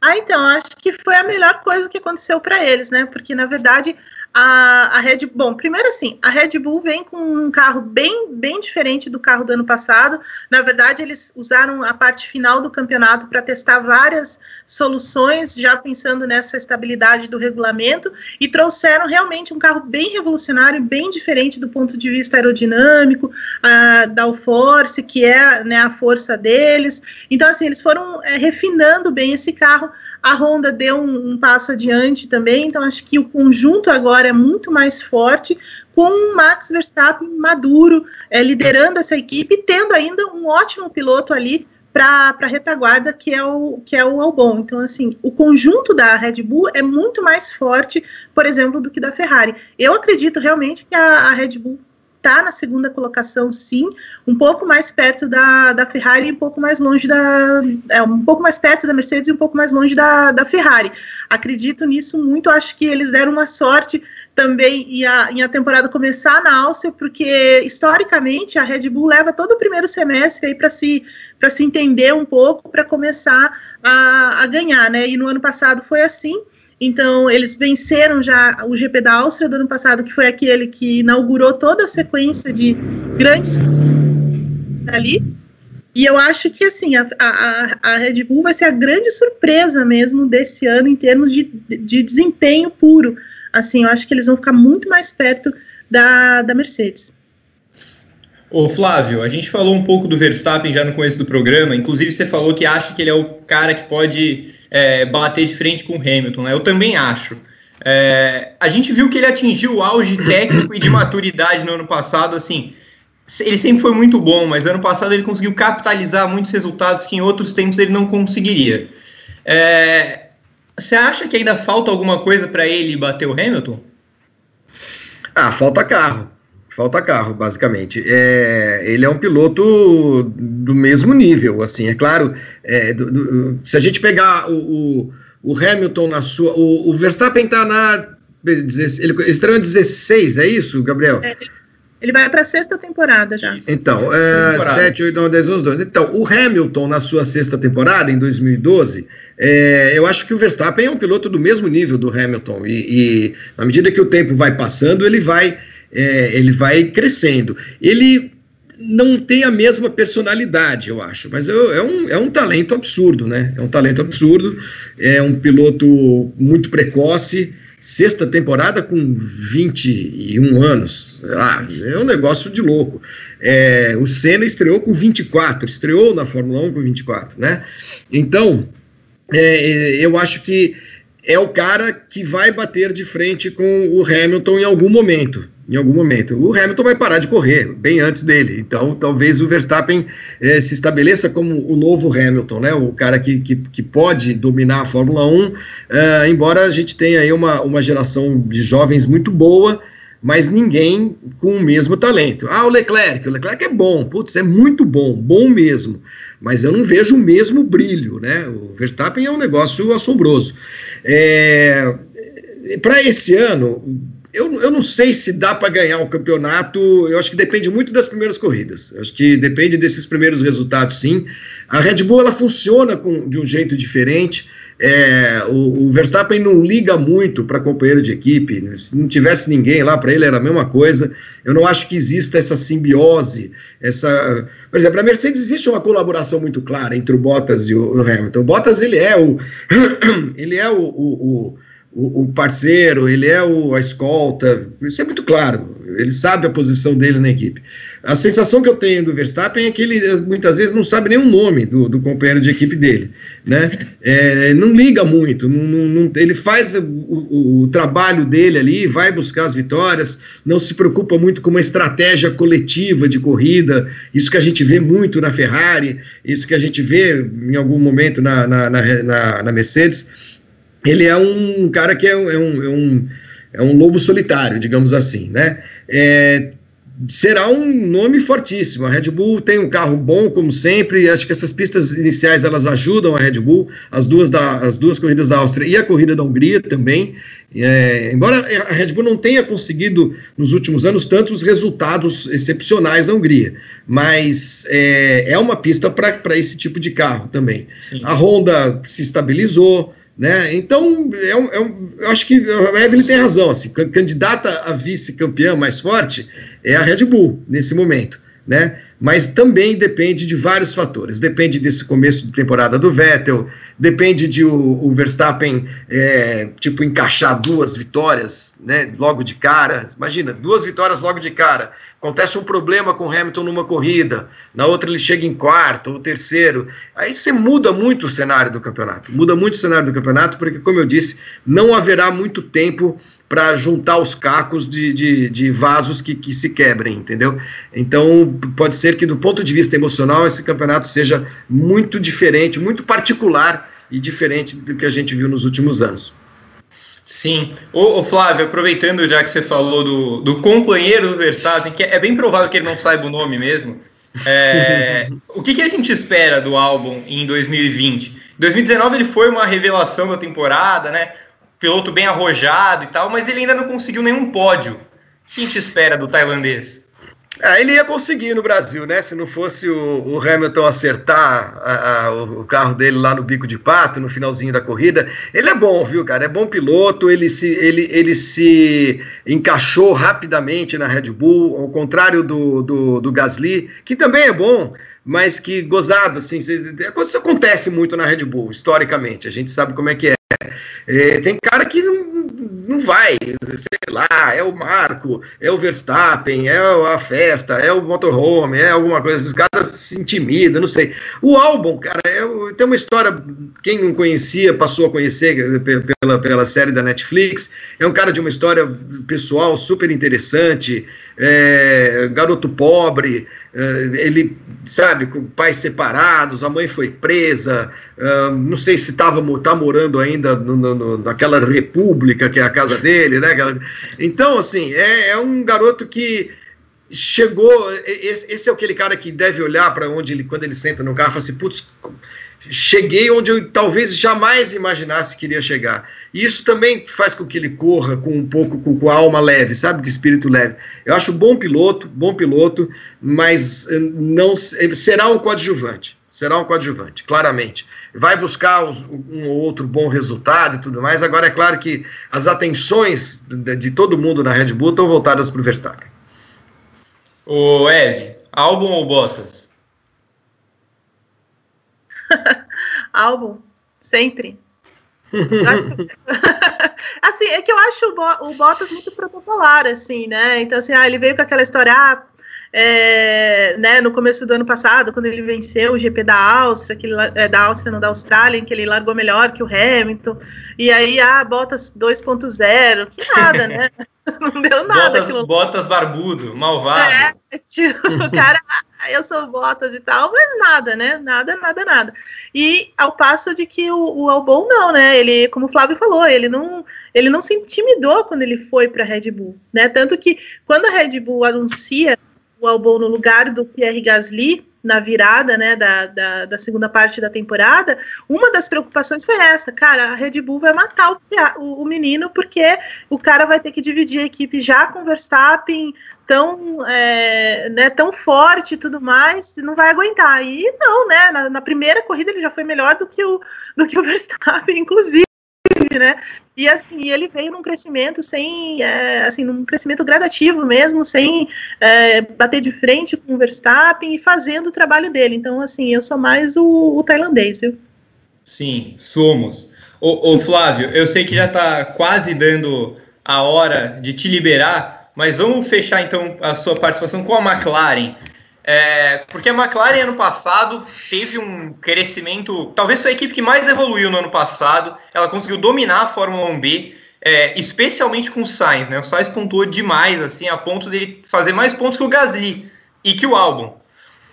Ah, então, acho que foi a melhor coisa que aconteceu para eles, né? Porque, na verdade, a, a Red Bull, bom, primeiro assim, a Red Bull vem com um carro bem, bem diferente do carro do ano passado. Na verdade, eles usaram a parte final do campeonato para testar várias soluções, já pensando nessa estabilidade do regulamento, e trouxeram realmente um carro bem revolucionário, bem diferente do ponto de vista aerodinâmico, a, da Force, que é né, a força deles. Então, assim, eles foram é, refinando bem esse carro a Honda deu um, um, passo adiante também, então acho que o conjunto agora é muito mais forte, com o Max Verstappen maduro, é, liderando essa equipe tendo ainda um ótimo piloto ali para a retaguarda, que é, o, que é o Albon. Então, assim, o conjunto da Red Bull é muito mais forte, por exemplo, do que da Ferrari. Eu acredito realmente que a, a Red Bull está na segunda colocação, sim, um pouco mais perto da, da Ferrari e um pouco mais longe da. É, um pouco mais perto da Mercedes e um pouco mais longe da, da Ferrari. Acredito nisso muito, acho que eles deram uma sorte também em a, em a temporada começar na Áustria, porque historicamente a Red Bull leva todo o primeiro semestre aí para se, se entender um pouco, para começar a, a ganhar, né? E no ano passado foi assim. Então, eles venceram já o GP da Áustria do ano passado, que foi aquele que inaugurou toda a sequência de grandes ali. E eu acho que assim a, a, a Red Bull vai ser a grande surpresa mesmo desse ano em termos de, de desempenho puro. Assim, eu acho que eles vão ficar muito mais perto da, da Mercedes. Ô Flávio, a gente falou um pouco do Verstappen já no começo do programa, inclusive você falou que acha que ele é o cara que pode é, bater de frente com o Hamilton, né? Eu também acho. É, a gente viu que ele atingiu o auge técnico e de maturidade no ano passado, assim. Ele sempre foi muito bom, mas ano passado ele conseguiu capitalizar muitos resultados que em outros tempos ele não conseguiria. É, você acha que ainda falta alguma coisa para ele bater o Hamilton? Ah, falta carro. Falta carro, basicamente. É, ele é um piloto do mesmo nível, assim, é claro. É, do, do, se a gente pegar o, o, o, Hamilton na sua. O, o Verstappen está na. Ele estreou em 16, é isso, Gabriel? É, ele vai para a sexta temporada já. Então, é, 7, 8, 9, 10, 11, 12. Então, o Hamilton, na sua sexta temporada, em 2012, é, eu acho que o Verstappen é um piloto do mesmo nível do Hamilton. E, e à medida que o tempo vai passando, ele vai é, ele vai crescendo. Ele não tem a mesma personalidade, eu acho, mas é, é, um, é um talento absurdo, né? É um talento absurdo, é um piloto muito precoce, sexta temporada com 21 anos, ah, é um negócio de louco. É, o Senna estreou com 24, estreou na Fórmula 1 com 24, né? Então, é, eu acho que é o cara que vai bater de frente com o Hamilton em algum momento em algum momento. O Hamilton vai parar de correr bem antes dele, então talvez o Verstappen eh, se estabeleça como o novo Hamilton, né? o cara que, que, que pode dominar a Fórmula 1, eh, embora a gente tenha aí uma, uma geração de jovens muito boa, mas ninguém com o mesmo talento. Ah, o Leclerc, o Leclerc é bom, putz, é muito bom, bom mesmo, mas eu não vejo o mesmo brilho, né? O Verstappen é um negócio assombroso. É, Para esse ano, eu, eu não sei se dá para ganhar o campeonato. Eu acho que depende muito das primeiras corridas. Eu acho que depende desses primeiros resultados, sim. A Red Bull ela funciona com, de um jeito diferente. É, o, o, Verstappen não liga muito para companheiro de equipe. Se não tivesse ninguém lá para ele era a mesma coisa. Eu não acho que exista essa simbiose. Essa, por exemplo, a Mercedes existe uma colaboração muito clara entre o Bottas e o, o Hamilton. O Bottas ele é o ele é o, o o, parceiro, ele é o, a escolta, isso é muito claro, ele sabe a posição dele na equipe. A sensação que eu tenho do Verstappen é que ele muitas vezes não sabe nem o nome do, do companheiro de equipe dele, né? É, não liga muito, não, não, ele faz o, o, o, trabalho dele ali, vai buscar as vitórias, não se preocupa muito com uma estratégia coletiva de corrida, isso que a gente vê muito na Ferrari, isso que a gente vê em algum momento na, na, na, na Mercedes ele é um cara que é, um, é, um, é, um, é um lobo solitário, digamos assim, né? É, será um nome fortíssimo. A Red Bull tem um carro bom, como sempre. Acho que essas pistas iniciais elas ajudam a Red Bull, as duas, da, as duas corridas da Áustria e a corrida da Hungria também. É, embora a Red Bull não tenha conseguido nos últimos anos tantos resultados excepcionais na Hungria, mas é, é uma pista para esse tipo de carro também. Sim. A Honda se estabilizou. Né? Então, é um, é um, eu acho que a Evelyn tem razão. Assim, candidata a vice-campeã mais forte é a Red Bull nesse momento. Né? Mas também depende de vários fatores. Depende desse começo de temporada do Vettel, depende de o, o Verstappen é, tipo encaixar duas vitórias, né? Logo de cara. Imagina, duas vitórias logo de cara. Acontece um problema com o Hamilton numa corrida, na outra ele chega em quarto ou terceiro. Aí você muda muito o cenário do campeonato. Muda muito o cenário do campeonato, porque, como eu disse, não haverá muito tempo para juntar os cacos de, de, de vasos que, que, se quebrem, entendeu? Então, pode ser que, do ponto de vista emocional, esse campeonato seja muito diferente, muito particular e diferente do que a gente viu nos últimos anos. Sim. Ô, ô, Flávio, aproveitando já que você falou do, do companheiro do Verstappen, que é bem provável que ele não saiba o nome mesmo, é, o que, que, a gente espera do álbum em 2020? Em 2019 ele foi uma revelação da temporada, né? Piloto bem arrojado e tal, mas ele ainda não conseguiu nenhum pódio. O que a gente espera do tailandês? Ah, ele ia conseguir no Brasil, né? Se não fosse o, o Hamilton acertar a, a, o carro dele lá no bico de pato, no finalzinho da corrida. Ele é bom, viu, cara? É bom piloto, ele se, ele, ele se encaixou rapidamente na Red Bull, ao contrário do, do, do Gasly, que também é bom, mas que gozado, assim, isso acontece muito na Red Bull, historicamente, a gente sabe como é que é. É, tem cara que não, não vai, sei lá, é o Marco, é o Verstappen, é a festa, é o motorhome, é alguma coisa, os caras se intimidam, não sei. O álbum, cara, é, tem uma história, quem não conhecia passou a conhecer pela, pela série da Netflix, é um cara de uma história pessoal super interessante, é, garoto pobre, é, ele, sabe, com pais separados, a mãe foi presa, é, não sei se estava tá morando ainda no, no, naquela república que é a casa dele, né? Então, assim, é, é um garoto que chegou. Esse, esse, é aquele cara que deve olhar para onde ele, quando ele senta no carro, e fala assim, putz, cheguei onde eu talvez jamais imaginasse que iria chegar. E isso também faz com que ele corra com um pouco com, com a alma leve, sabe, com espírito leve. Eu acho bom piloto, bom piloto, mas eh, não será um coadjuvante. Será um coadjuvante, claramente. Vai buscar um ou outro bom resultado e tudo mais. Agora, é claro que as atenções de, de todo mundo na Red Bull estão voltadas para o Verstappen. O Eve, álbum ou Bottas? Álbum, sempre. assim, é que eu acho o, Bo o Bottas muito protocolar, assim, né? Então, assim, ah, ele veio com aquela história, ah, é, né, no começo do ano passado, quando ele venceu o GP da Áustria, que ele, é, da Áustria, não da Austrália, em que ele largou melhor que o Hamilton, e aí, ah, Bottas 2.0, que nada, né? Não deu nada. Botas, botas barbudo, malvado. É, tipo, o cara, ah, eu sou Botas e tal, mas nada, né? Nada, nada, nada. E ao passo de que o, o Albon não, né? Ele, como o Flávio falou, ele não, ele não se intimidou quando ele foi para a Red Bull, né? Tanto que quando a Red Bull anuncia o Albon no lugar do Pierre Gasly na virada né, da, da, da, segunda parte da temporada, uma das preocupações foi essa, cara, a Red Bull vai matar o, o, menino porque o cara vai ter que dividir a equipe já com o Verstappen tão, é, né, tão forte e tudo mais, não vai aguentar. E não, né, na, na primeira corrida ele já foi melhor do que o, do que o Verstappen, inclusive né? E assim, ele veio num crescimento sem, é, assim, num crescimento gradativo mesmo, sem é, bater de frente com o Verstappen e fazendo o trabalho dele. Então, assim, eu sou mais o, o tailandês, viu? Sim, somos. Ô, Flávio, eu sei que já está quase dando a hora de te liberar, mas vamos fechar então a sua participação com a McLaren. É, porque a McLaren ano passado teve um crescimento, talvez foi a equipe que mais evoluiu no ano passado. Ela conseguiu dominar a Fórmula 1B, é, especialmente com o Sainz, né? O Sainz pontuou demais, assim, a ponto dele fazer mais pontos que o Gasly e que o Albon,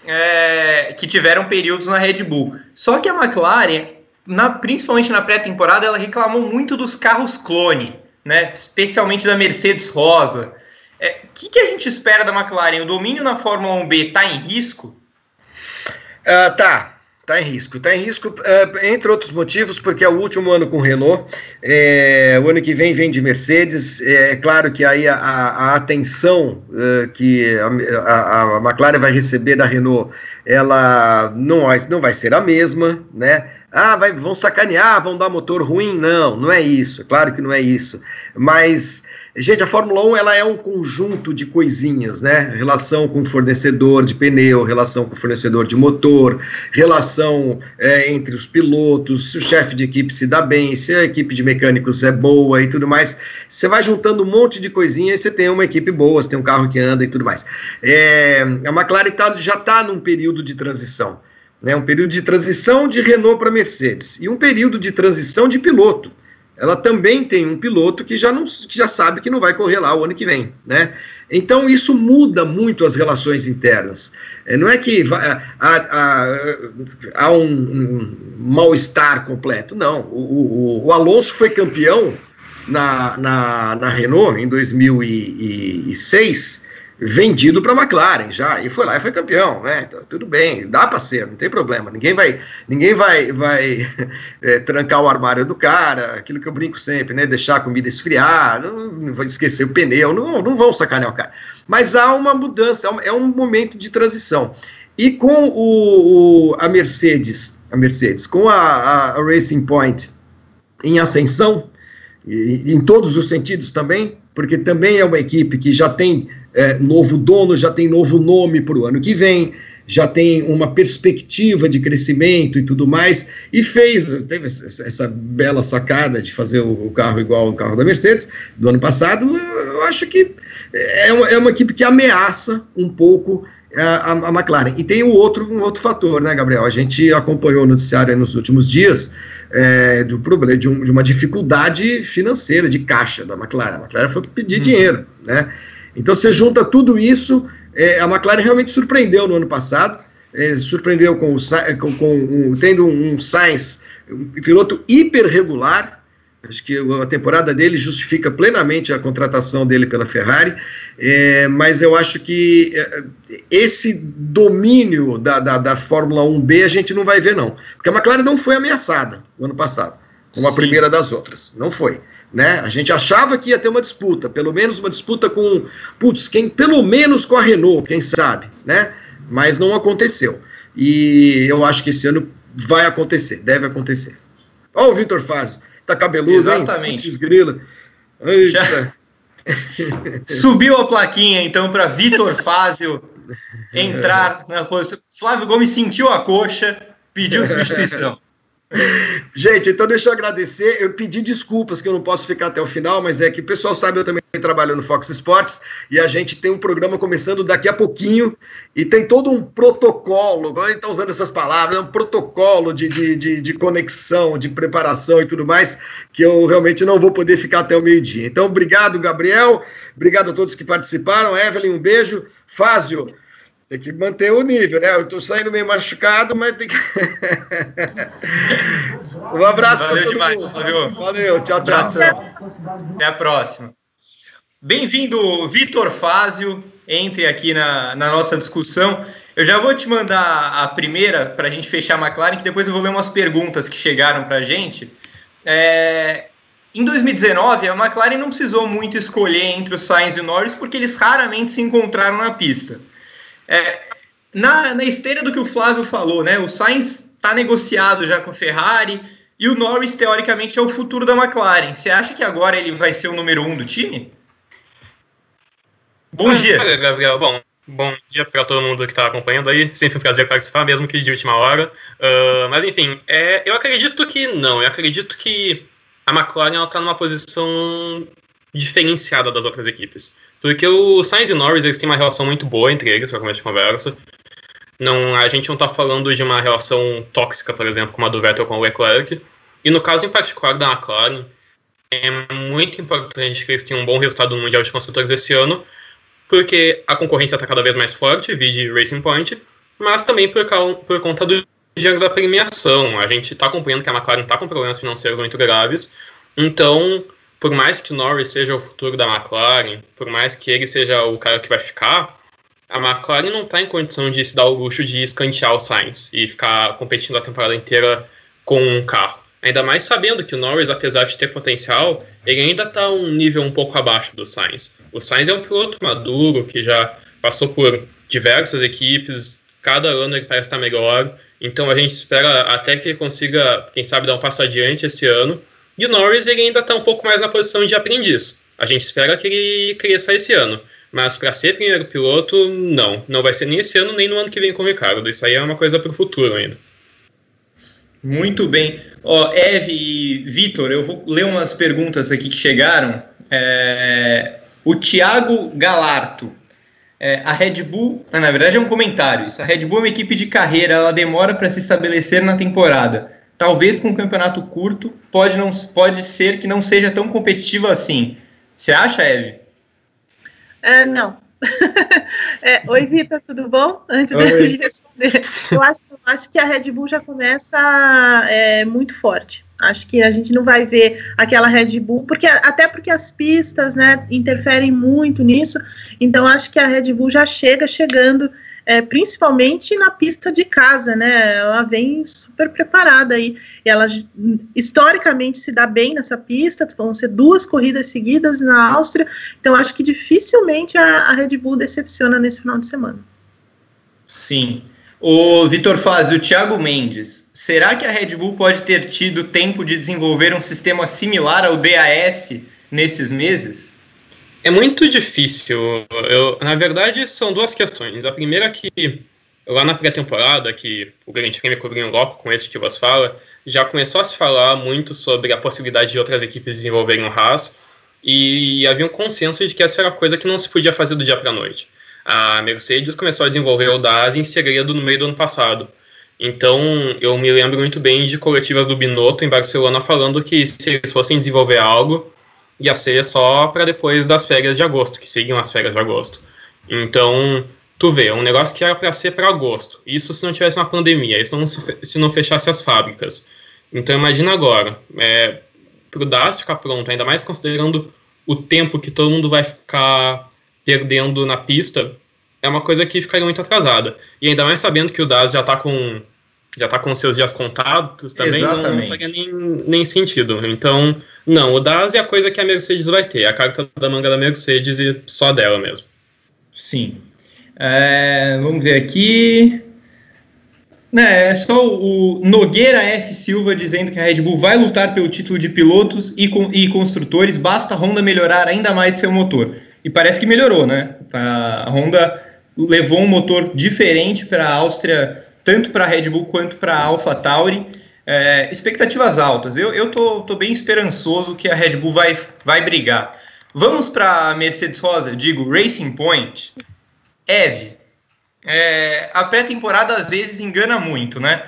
é, que tiveram períodos na Red Bull. Só que a McLaren, na, principalmente na pré-temporada, ela reclamou muito dos carros clone, né? Especialmente da Mercedes Rosa. O é, que, que, a gente espera da McLaren? O domínio na Fórmula 1B está em risco? Uh, tá, Está em risco. Está em risco, uh, entre outros motivos, porque é o último ano com Renault. É, o ano que vem vem de Mercedes. É claro que aí a, a atenção uh, que a, a, McLaren vai receber da Renault, ela não não vai ser a mesma, né? Ah, vai, vão sacanear, vão dar motor ruim? Não, não é isso. Claro que não é isso. Mas Gente, a Fórmula 1 ela é um conjunto de coisinhas, né? Relação com fornecedor de pneu, relação com fornecedor de motor, relação é, entre os pilotos, se o chefe de equipe se dá bem, se a equipe de mecânicos é boa e tudo mais. Você vai juntando um monte de coisinhas e você tem uma equipe boa, você tem um carro que anda e tudo mais. É, a McLaren tá, já está num período de transição. Né, um período de transição de Renault para Mercedes e um período de transição de piloto ela também tem um piloto que já, não, que já sabe que não vai correr lá o ano que vem, né? Então isso muda muito as relações internas. É, não é que há, há, há um, um mal-estar completo, não. O, o, o, Alonso foi campeão na, na, na Renault em 2006 vendido para a McLaren já e foi lá e foi campeão, né? Então, tudo bem, dá para ser, não tem problema. Ninguém vai, ninguém vai, vai é, trancar o armário do cara, aquilo que eu brinco sempre, né? Deixar a comida esfriar, não, não vai esquecer o pneu, não, não vão sacanear o cara. Mas há uma mudança, é um é momento de transição. E com o, o a Mercedes, a Mercedes, com a, a, Racing Point em ascensão, e, em todos os sentidos também, porque também é uma equipe que já tem é, novo dono, já tem novo nome para o ano que vem, já tem uma perspectiva de crescimento e tudo mais, e fez, teve essa bela sacada de fazer o, carro igual ao carro da Mercedes do ano passado. Eu acho que é uma, é uma equipe que ameaça um pouco a, a, McLaren. E tem o outro, um outro fator, né, Gabriel? A gente acompanhou o noticiário nos últimos dias é, do problema, de, um, de, uma dificuldade financeira, de caixa da McLaren. A McLaren foi pedir hum. dinheiro, né? Então você junta tudo isso, é, a McLaren realmente surpreendeu no ano passado, é, surpreendeu com, o, com, com um, tendo um, Sainz, um piloto hiper regular, acho que a temporada dele justifica plenamente a contratação dele pela Ferrari, é, mas eu acho que é, esse domínio da, da, da, Fórmula 1B a gente não vai ver não, porque a McLaren não foi ameaçada no ano passado, como a Sim. primeira das outras, não foi. Né? A gente achava que ia ter uma disputa, pelo menos uma disputa com, putz, quem, pelo menos com a Renault, quem sabe, né? Mas não aconteceu. E eu acho que esse ano vai acontecer, deve acontecer. Ó, o Vitor Fazio, tá cabeludo, Exatamente. hein? grila. Já... Subiu a plaquinha, então, para Vitor Fázio entrar na posição. Flávio Gomes sentiu a coxa, pediu substituição. Gente, então deixa eu agradecer. Eu pedi desculpas que eu não posso ficar até o final, mas é que o pessoal sabe, eu também trabalho no Fox Sports e a gente tem um programa começando daqui a pouquinho e tem todo um protocolo, agora está usando essas palavras, é um protocolo de, de, de, de, conexão, de preparação e tudo mais, que eu realmente não vou poder ficar até o meio-dia. Então, obrigado, Gabriel, obrigado a todos que participaram. Evelyn, um beijo. Fázio, tem que manter o nível, né? Eu tô saindo meio machucado, mas tem que. um abraço Valeu demais, Valeu. Valeu, tchau, tchau. Até a próxima. Bem-vindo, Vitor Fázio. Entre aqui na, na nossa discussão. Eu já vou te mandar a primeira para a gente fechar a McLaren, que depois eu vou ler umas perguntas que chegaram para a gente. É, em 2019, a McLaren não precisou muito escolher entre o Sainz e o Norris, porque eles raramente se encontraram na pista. É, na, na esteira do que o Flávio falou, né? O Sainz está negociado já com a Ferrari e o Norris, teoricamente, é o futuro da McLaren. Você acha que agora ele vai ser o número um do time? Bom ah, dia. Gabriel, bom, Bom dia para todo mundo que está acompanhando aí. Sempre um prazer participar, mesmo que de última hora. Uh, mas enfim, é, eu acredito que não. Eu acredito que a McLaren está numa posição diferenciada das outras equipes. Porque o Sainz e o Norris eles têm uma relação muito boa entre eles, para começo de conversa. Não, a gente não está falando de uma relação tóxica, por exemplo, como a do Vettel com o Leclerc. E no caso em particular da McLaren, é muito importante que eles tenham um bom resultado no Mundial de Construtores esse ano, porque a concorrência está cada vez mais forte, vide Racing Point, mas também por, por conta do dinheiro da premiação. A gente está acompanhando que a McLaren está com problemas financeiros muito graves, então, por mais que Norris seja o futuro da McLaren, por mais que ele seja o cara que vai ficar, a McLaren não está em condição de se dar o luxo de escantear o Sainz e ficar competindo a temporada inteira com um carro. Ainda mais sabendo que o Norris, apesar de ter potencial, ele ainda está um nível um pouco abaixo do Sainz. O Sainz é um piloto maduro que já passou por diversas equipes, cada ano ele parece estar melhor. Então a gente espera até que ele consiga, quem sabe, dar um passo adiante esse ano. E o Norris ele ainda está um pouco mais na posição de aprendiz. A gente espera que ele cresça esse ano. Mas para ser primeiro piloto, não. Não vai ser nem esse ano, nem no ano que vem com o Ricardo. Isso aí é uma coisa para o futuro ainda. Muito bem. Ó, Eve e Vitor, eu vou ler umas perguntas aqui que chegaram. É, o Thiago Galarto. É, a Red Bull, ah, na verdade é um comentário isso. A Red Bull é uma equipe de carreira, ela demora para se estabelecer na temporada. Talvez com um campeonato curto, pode, não, pode ser que não seja tão competitiva assim. Você acha, Eve? É, não. é, Oi, Vitor, tudo bom? Antes Oi. de responder, eu acho, eu acho, que a Red Bull já começa é, muito forte. Acho que a gente não vai ver aquela Red Bull, porque até porque as pistas, né, interferem muito nisso. Então acho que a Red Bull já chega chegando é, principalmente na pista de casa, né? Ela vem super preparada aí. E ela historicamente se dá bem nessa pista, vão ser duas corridas seguidas na Áustria, então acho que dificilmente a, a Red Bull decepciona nesse final de semana. Sim. O Vitor Faz, o Thiago Mendes, será que a Red Bull pode ter tido tempo de desenvolver um sistema similar ao DAS nesses meses? É muito difícil. Eu, na verdade, são duas questões. A primeira é que lá na pré-temporada, que o Grande Prêmio cobriu em loco com esse que você fala, já começou a se falar muito sobre a possibilidade de outras equipes desenvolverem o Haas, e havia um consenso de que essa era coisa que não se podia fazer do dia para a noite. A Mercedes começou a desenvolver o DAS em segredo no meio do ano passado. Então, eu me lembro muito bem de coletivas do Binotto em Barcelona falando que se eles fossem desenvolver algo, ia ser só para depois das férias de agosto, que seguiam as férias de agosto. Então, tu vê, é um negócio que era para ser para agosto. Isso se não tivesse uma pandemia, isso não se, se não fechasse as fábricas. Então, imagina agora, é, para o DAS ficar pronto, ainda mais considerando o tempo que todo mundo vai ficar perdendo na pista, é uma coisa que ficaria muito atrasada. E ainda mais sabendo que o DAS já está com já está com seus dias contados, também Exatamente. não faria nem, nem sentido. Então, não, o DAS é a coisa que a Mercedes vai ter, a carta da manga da Mercedes e só dela mesmo. Sim. É, vamos ver aqui. Né, é só o Nogueira F. Silva dizendo que a Red Bull vai lutar pelo título de pilotos e, com, e construtores, basta a Honda melhorar ainda mais seu motor. E parece que melhorou, né? A Honda levou um motor diferente para a Áustria tanto para a Red Bull quanto para a AlphaTauri. É, expectativas altas. Eu, eu tô, tô, bem esperançoso que a Red Bull vai, vai brigar. Vamos para a Mercedes Rosa, digo, Racing Point. Eve, é, a pré-temporada às vezes engana muito, né?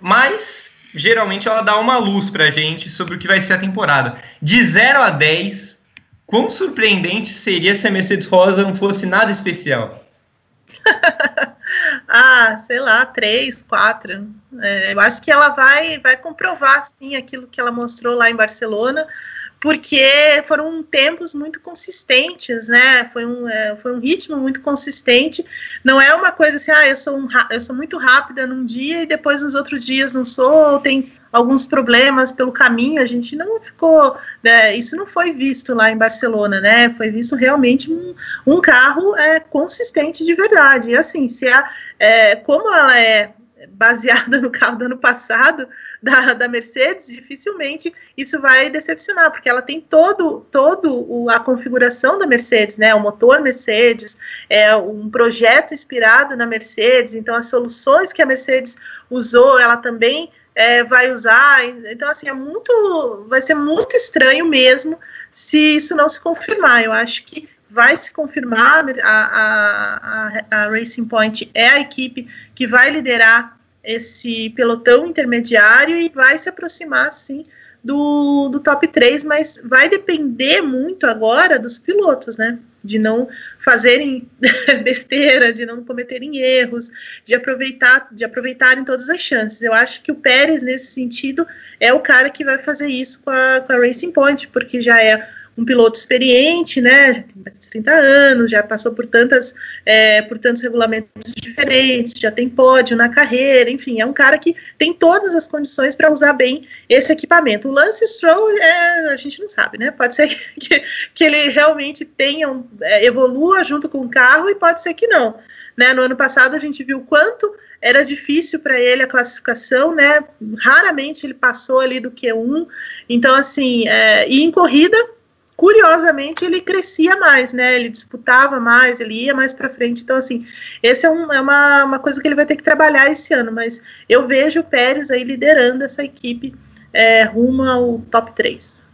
Mas geralmente ela dá uma luz para a gente sobre o que vai ser a temporada. De 0 a 10, quão surpreendente seria se a Mercedes Rosa não fosse nada especial? ah, sei lá, três, quatro. É, eu acho que ela vai, vai comprovar, sim, aquilo que ela mostrou lá em Barcelona, porque foram tempos muito consistentes, né? Foi um, é, foi um ritmo muito consistente. Não é uma coisa assim, ah, eu sou, um, eu sou muito rápida num dia e depois nos outros dias não sou, tem alguns problemas pelo caminho. A gente não ficou, né, isso não foi visto lá em Barcelona, né? Foi visto realmente um, um carro é, consistente de verdade. E assim, se a, é, como ela é baseada no carro do ano passado da, da Mercedes, dificilmente isso vai decepcionar, porque ela tem todo, todo o, a configuração da Mercedes, né? O motor Mercedes, é um projeto inspirado na Mercedes, então as soluções que a Mercedes usou, ela também é, vai usar. Então, assim, é muito. Vai ser muito estranho mesmo se isso não se confirmar. Eu acho que vai se confirmar, a, a, a Racing Point é a equipe que vai liderar esse pelotão intermediário e vai se aproximar, sim, do, do top 3, mas vai depender muito agora dos pilotos, né? De não fazerem besteira, de não cometerem erros, de aproveitar, de aproveitarem todas as chances. Eu acho que o Pérez, nesse sentido, é o cara que vai fazer isso com a, com a Racing Point, porque já é um piloto experiente, né, já tem mais de 30 anos, já passou por, tantas, é, por tantos regulamentos diferentes, já tem pódio na carreira, enfim, é um cara que tem todas as condições para usar bem esse equipamento. O Lance Stroll, é, a gente não sabe, né, pode ser que, que ele realmente tenha, um, é, evolua junto com o carro e pode ser que não. Né, no ano passado a gente viu quanto era difícil para ele a classificação, né? Raramente ele passou ali do Q1. Então, assim, é, e em corrida, curiosamente ele crescia mais, né? Ele disputava mais, ele ia mais para frente. Então, assim, essa é, um, é uma, uma coisa que ele vai ter que trabalhar esse ano. Mas eu vejo o Pérez aí liderando essa equipe é, rumo ao top 3.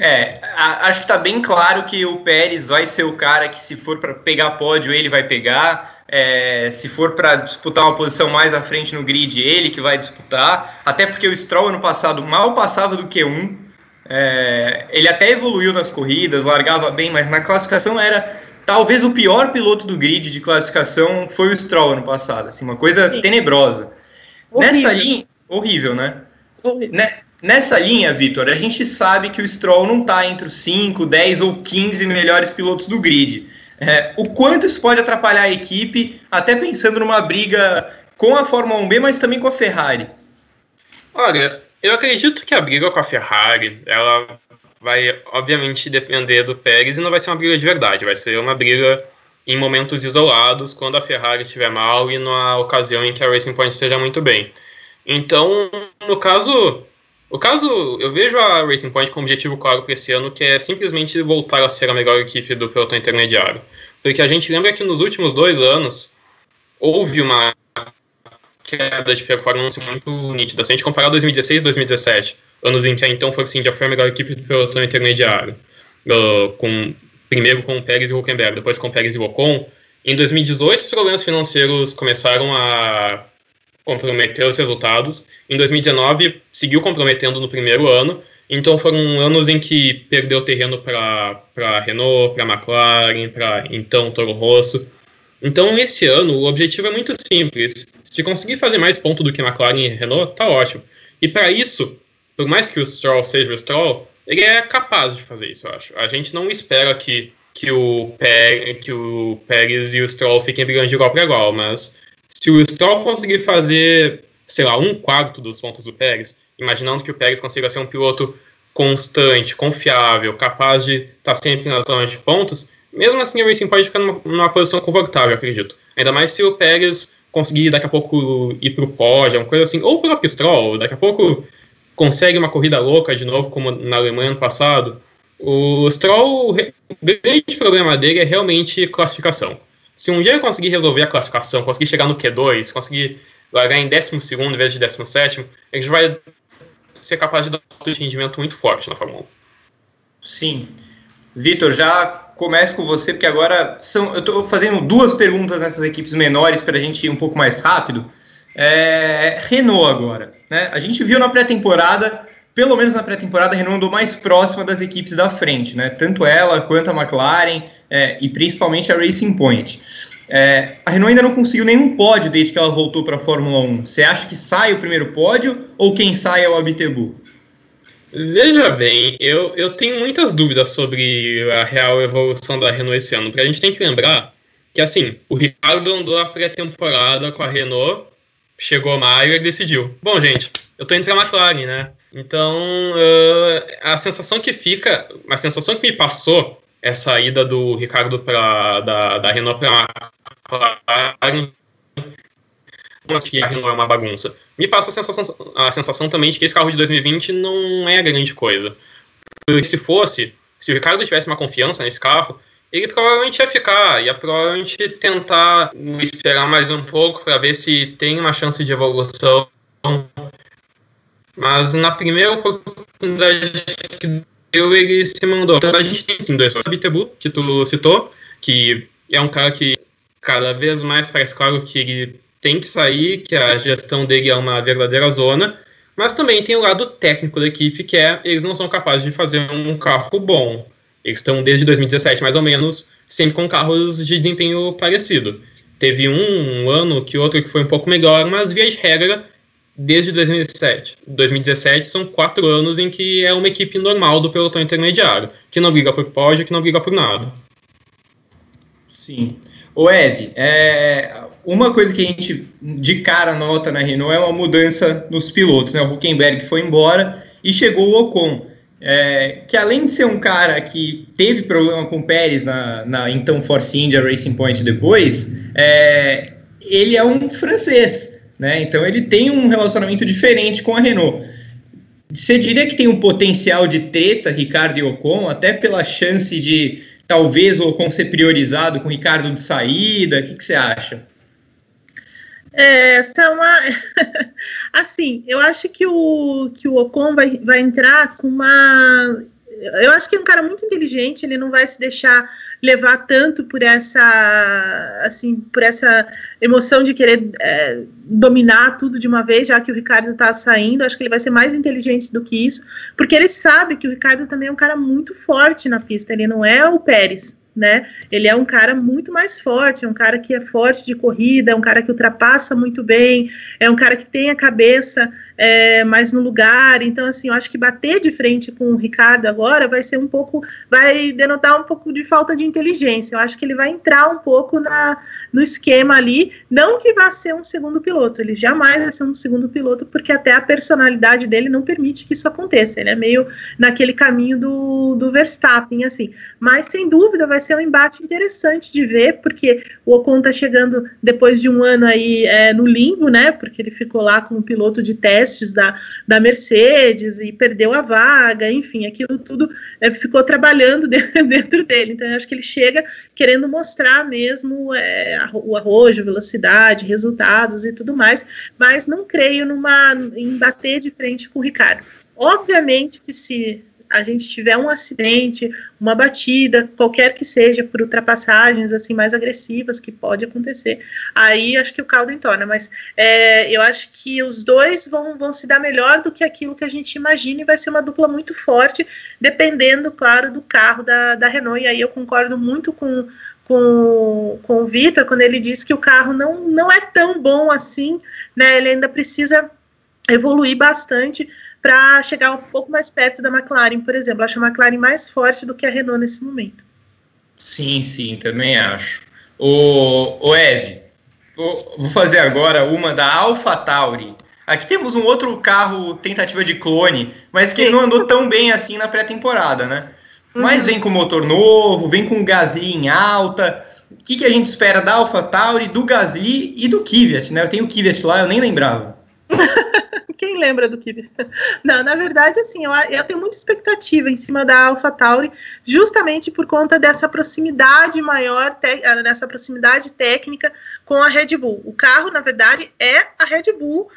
É, acho que está bem claro que o Pérez vai ser o cara que, se for para pegar pódio, ele vai pegar. É, se for para disputar uma posição mais à frente no grid, ele que vai disputar. Até porque o Stroll ano passado mal passava do Q1. É, ele até evoluiu nas corridas, largava bem, mas na classificação era talvez o pior piloto do grid de classificação foi o Stroll ano passado, assim, uma coisa Sim. tenebrosa. Horrível. Nessa linha, horrível, né? Horrível. Né? Nessa linha, Vitor, a gente sabe que o Stroll não está entre os 5, 10 ou 15 melhores pilotos do grid. É, o quanto isso pode atrapalhar a equipe, até pensando numa briga com a Fórmula 1B, mas também com a Ferrari? Olha, eu acredito que a briga com a Ferrari, ela vai obviamente depender do Pérez e não vai ser uma briga de verdade, vai ser uma briga em momentos isolados, quando a Ferrari estiver mal e na ocasião em que a Racing Point esteja muito bem. Então, no caso, o caso, eu vejo a Racing Point com objetivo claro para esse ano, que é simplesmente voltar a ser a melhor equipe do pelotão intermediário. Porque a gente lembra que nos últimos dois anos houve uma queda de performance muito nítida. Se a gente comparar 2016 e 2017, anos em que a então Force India foi a melhor equipe do pelotão intermediário, uh, com, primeiro com o Pérez e o Huckenberg, depois com o Pérez e o Ocon, em 2018 os problemas financeiros começaram a comprometer os resultados. Em 2019 seguiu comprometendo no primeiro ano, então foram anos em que perdeu terreno para Renault, para McLaren, para então Toro Rosso. Então, esse ano, o objetivo é muito simples. Se conseguir fazer mais pontos do que McLaren e Renault, tá ótimo. E para isso, por mais que o Stroll seja o Stroll, ele é capaz de fazer isso, eu acho. A gente não espera que, que, o, Pérez, que o Pérez e o Stroll fiquem brigando de igual para igual, mas se o Stroll conseguir fazer, sei lá, um quarto dos pontos do Pérez, imaginando que o Pérez consiga ser um piloto constante, confiável, capaz de estar tá sempre na zona de pontos, mesmo assim, o Racing pode ficar numa, numa posição confortável, acredito. Ainda mais se o Pérez conseguir daqui a pouco ir para o pódio, uma coisa assim, ou o próprio Stroll, daqui a pouco consegue uma corrida louca de novo, como na Alemanha ano passado. O Stroll, o grande problema dele é realmente classificação. Se um dia ele conseguir resolver a classificação, conseguir chegar no Q2, conseguir largar em 12 em vez de 17, ele já vai ser capaz de dar um rendimento muito forte na Fórmula 1. Sim. Vitor, já começo com você, porque agora são, eu estou fazendo duas perguntas nessas equipes menores para a gente ir um pouco mais rápido. É, Renault agora. Né? A gente viu na pré-temporada, pelo menos na pré-temporada, a Renault andou mais próxima das equipes da frente, né? tanto ela quanto a McLaren é, e principalmente a Racing Point. É, a Renault ainda não conseguiu nenhum pódio desde que ela voltou para a Fórmula 1. Você acha que sai o primeiro pódio ou quem sai é o Abitebu? Veja bem, eu, eu tenho muitas dúvidas sobre a real evolução da Renault esse ano, porque a gente tem que lembrar que, assim, o Ricardo andou a pré-temporada com a Renault, chegou maio e decidiu. Bom, gente, eu tô entre a McLaren, né? Então, uh, a sensação que fica, a sensação que me passou essa ida do Ricardo pra, da, da Renault para a McLaren assim a Renault é uma bagunça? Me passa a sensação, a sensação também de que esse carro de 2020 não é grande coisa. Porque se fosse, se o Ricardo tivesse uma confiança nesse carro, ele provavelmente ia ficar, ia provavelmente tentar esperar mais um pouco para ver se tem uma chance de evolução. Mas na primeira oportunidade que deu, ele se mandou. Então a gente tem sim dois. O Bitebu, que tu citou, que é um cara que cada vez mais parece claro que ele tem que sair, que a gestão dele é uma verdadeira zona. Mas também tem o lado técnico da equipe, que é eles não são capazes de fazer um carro bom. Eles estão desde 2017, mais ou menos, sempre com carros de desempenho parecido. Teve um, um ano que outro que foi um pouco melhor, mas via de regra, desde 2017. 2017 são quatro anos em que é uma equipe normal do pelotão intermediário, que não briga por pódio, que não briga por nada. Sim. O Eve, é, uma coisa que a gente de cara nota na Renault é uma mudança nos pilotos. Né? O Huckenberg foi embora e chegou o Ocon é, que além de ser um cara que teve problema com o Pérez na, na então Force India Racing Point depois, é, ele é um francês, né? Então ele tem um relacionamento diferente com a Renault. Você diria que tem um potencial de treta, Ricardo e Ocon, até pela chance de talvez o Ocon ser priorizado com o Ricardo de saída? O que, que você acha? É, essa é uma. assim, eu acho que o, que o Ocon vai, vai entrar com uma. Eu acho que é um cara muito inteligente, ele não vai se deixar levar tanto por essa, assim, por essa emoção de querer é, dominar tudo de uma vez, já que o Ricardo está saindo. Acho que ele vai ser mais inteligente do que isso, porque ele sabe que o Ricardo também é um cara muito forte na pista. Ele não é o Pérez, né? Ele é um cara muito mais forte, é um cara que é forte de corrida, é um cara que ultrapassa muito bem, é um cara que tem a cabeça é, mais no lugar. Então, assim, eu acho que bater de frente com o Ricardo agora vai ser um pouco, vai denotar um pouco de falta de inteligência. Eu acho que ele vai entrar um pouco na, no esquema ali, não que vá ser um segundo piloto, ele jamais vai ser um segundo piloto, porque até a personalidade dele não permite que isso aconteça. Ele é meio naquele caminho do, do Verstappen, assim. Mas sem dúvida vai ser um embate interessante de ver, porque o Ocon tá chegando depois de um ano aí é, no limbo, né? Porque ele ficou lá como piloto de teste testes da, da Mercedes e perdeu a vaga, enfim, aquilo tudo é, ficou trabalhando dentro dele. Então, eu acho que ele chega querendo mostrar mesmo é, o arrojo, velocidade, resultados e tudo mais, mas não creio numa, em bater de frente com o Ricardo. Obviamente que se a gente tiver um acidente, uma batida, qualquer que seja, por ultrapassagens assim mais agressivas que pode acontecer, aí acho que o caldo entorna. Mas é, eu acho que os dois vão, vão se dar melhor do que aquilo que a gente imagina e vai ser uma dupla muito forte, dependendo, claro, do carro da, da Renault. E aí eu concordo muito com, com, com o Vitor quando ele diz que o carro não, não é tão bom assim, né? Ele ainda precisa evoluir bastante para chegar um pouco mais perto da McLaren, por exemplo. Acho a McLaren mais forte do que a Renault nesse momento. Sim, sim, também acho. O, o Eve, vou fazer agora uma da AlphaTauri. Aqui temos um outro carro tentativa de clone, mas que sim. não andou tão bem assim na pré-temporada, né? Uhum. Mas vem com motor novo, vem com Gasly em alta. O que, que a gente espera da AlphaTauri, do Gasly e do Kvyat, né? Eu tenho o Kvyat lá, eu nem lembrava. Quem lembra do Kibis? Não, na verdade, assim, eu, eu tenho muita expectativa em cima da AlphaTauri, justamente por conta dessa proximidade maior, te, ah, dessa proximidade técnica com a Red Bull. O carro, na verdade, é a Red Bull,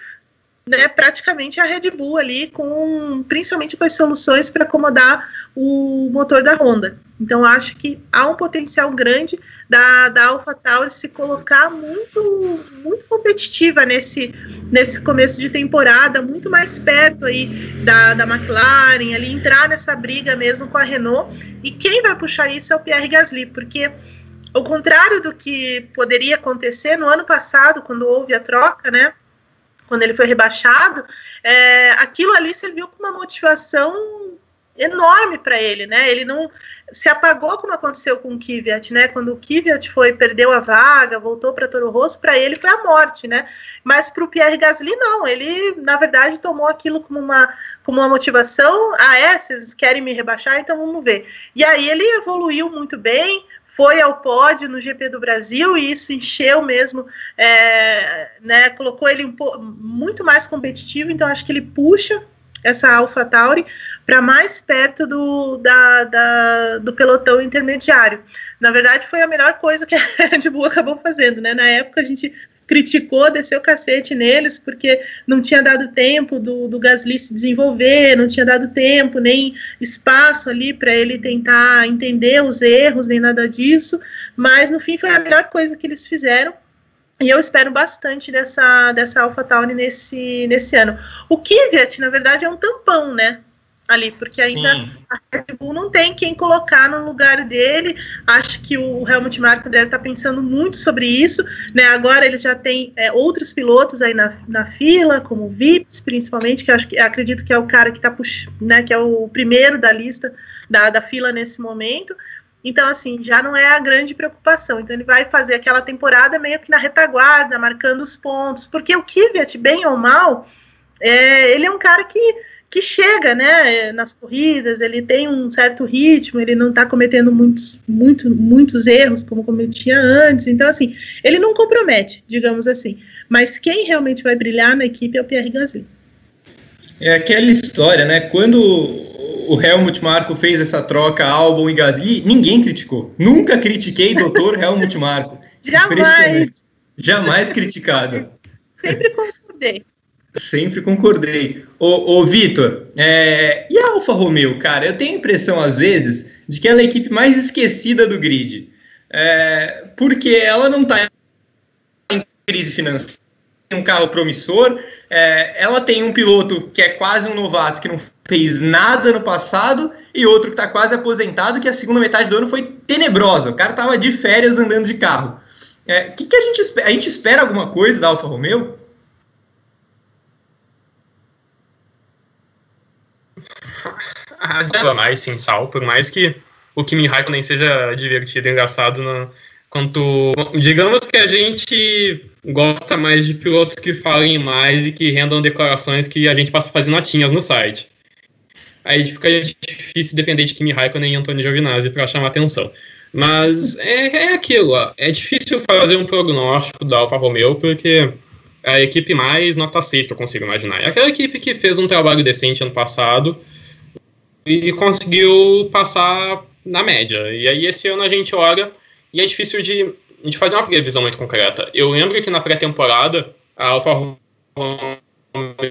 né, praticamente a Red Bull ali, com principalmente com as soluções para acomodar o motor da Honda. Então, acho que há um potencial grande da, da AlphaTauri se colocar muito, muito competitiva nesse, nesse começo de temporada, muito mais perto aí da, da McLaren, ali entrar nessa briga mesmo com a Renault. E quem vai puxar isso é o Pierre Gasly, porque ao contrário do que poderia acontecer no ano passado, quando houve a troca, né? Quando ele foi rebaixado, é, aquilo ali serviu como uma motivação enorme para ele, né? Ele não se apagou como aconteceu com o Kvyat, né? Quando o Kvyat foi perdeu a vaga, voltou para Toro Rosso, para ele foi a morte, né? Mas para o Pierre Gasly não, ele na verdade tomou aquilo como uma como uma motivação. Ah, é, vocês querem me rebaixar, então vamos ver. E aí ele evoluiu muito bem, foi ao pódio no GP do Brasil e isso encheu mesmo, é, né, colocou ele um muito mais competitivo, então acho que ele puxa essa Alpha Tauri para mais perto do, da, da, do pelotão intermediário. Na verdade, foi a melhor coisa que a Red Bull acabou fazendo, né? Na época a gente criticou, desceu o cacete neles, porque não tinha dado tempo do, do Gasly se desenvolver, não tinha dado tempo, nem espaço ali para ele tentar entender os erros, nem nada disso, mas no fim foi a melhor coisa que eles fizeram, e eu espero bastante dessa, dessa AlphaTauri nesse, nesse ano. O Kvyat, na verdade, é um tampão, né? Ali, porque ainda Sim. a Red Bull não tem quem colocar no lugar dele. Acho que o Helmut Marko deve estar pensando muito sobre isso. Né? Agora ele já tem é, outros pilotos aí na, na fila, como o Vips, principalmente, que eu acho que acredito que é o cara que está né, que é o primeiro da lista da, da fila nesse momento. Então, assim, já não é a grande preocupação. Então, ele vai fazer aquela temporada meio que na retaguarda, marcando os pontos, porque o Kvyat, bem ou mal, é, ele é um cara que, que chega, né, nas corridas, ele tem um certo ritmo, ele não está cometendo muitos, muito, muitos erros como cometia antes. Então, assim, ele não compromete, digamos assim. Mas quem realmente vai brilhar na equipe é o Pierre Gasly. É aquela história, né? Quando o Helmut Marko fez essa troca Albon e Gasly, ninguém criticou. Nunca critiquei doutor Helmut Marko. Jamais. Jamais criticado. Sempre concordei. Sempre concordei. Ô, ô Vitor, é... e a Alfa Romeo, cara? Eu tenho a impressão, às vezes, de que ela é a equipe mais esquecida do grid. É... Porque ela não está em crise financeira, tem um carro promissor, é... ela tem um piloto que é quase um novato, que não fez nada no passado, e outro que está quase aposentado, que a segunda metade do ano foi tenebrosa. O cara estava de férias andando de carro. O é, que, que a gente espera? A gente espera alguma coisa da Alfa Romeo? Ah, mais sem sal, por mais que o Kimi Raikkonen seja divertido e engraçado na, quanto digamos que a gente gosta mais de pilotos que falem mais e que rendam declarações que a gente passa a fazer notinhas no site aí fica difícil depender de Kimi Raikkonen e Antônio Giovinazzi para chamar atenção. Mas é, é aquilo, é difícil fazer um prognóstico da Alfa Romeo, porque a equipe mais nota 6 que eu consigo imaginar. É aquela equipe que fez um trabalho decente ano passado e conseguiu passar na média. E aí esse ano a gente olha e é difícil de, de fazer uma previsão muito concreta. Eu lembro que na pré-temporada a Alfa Romeo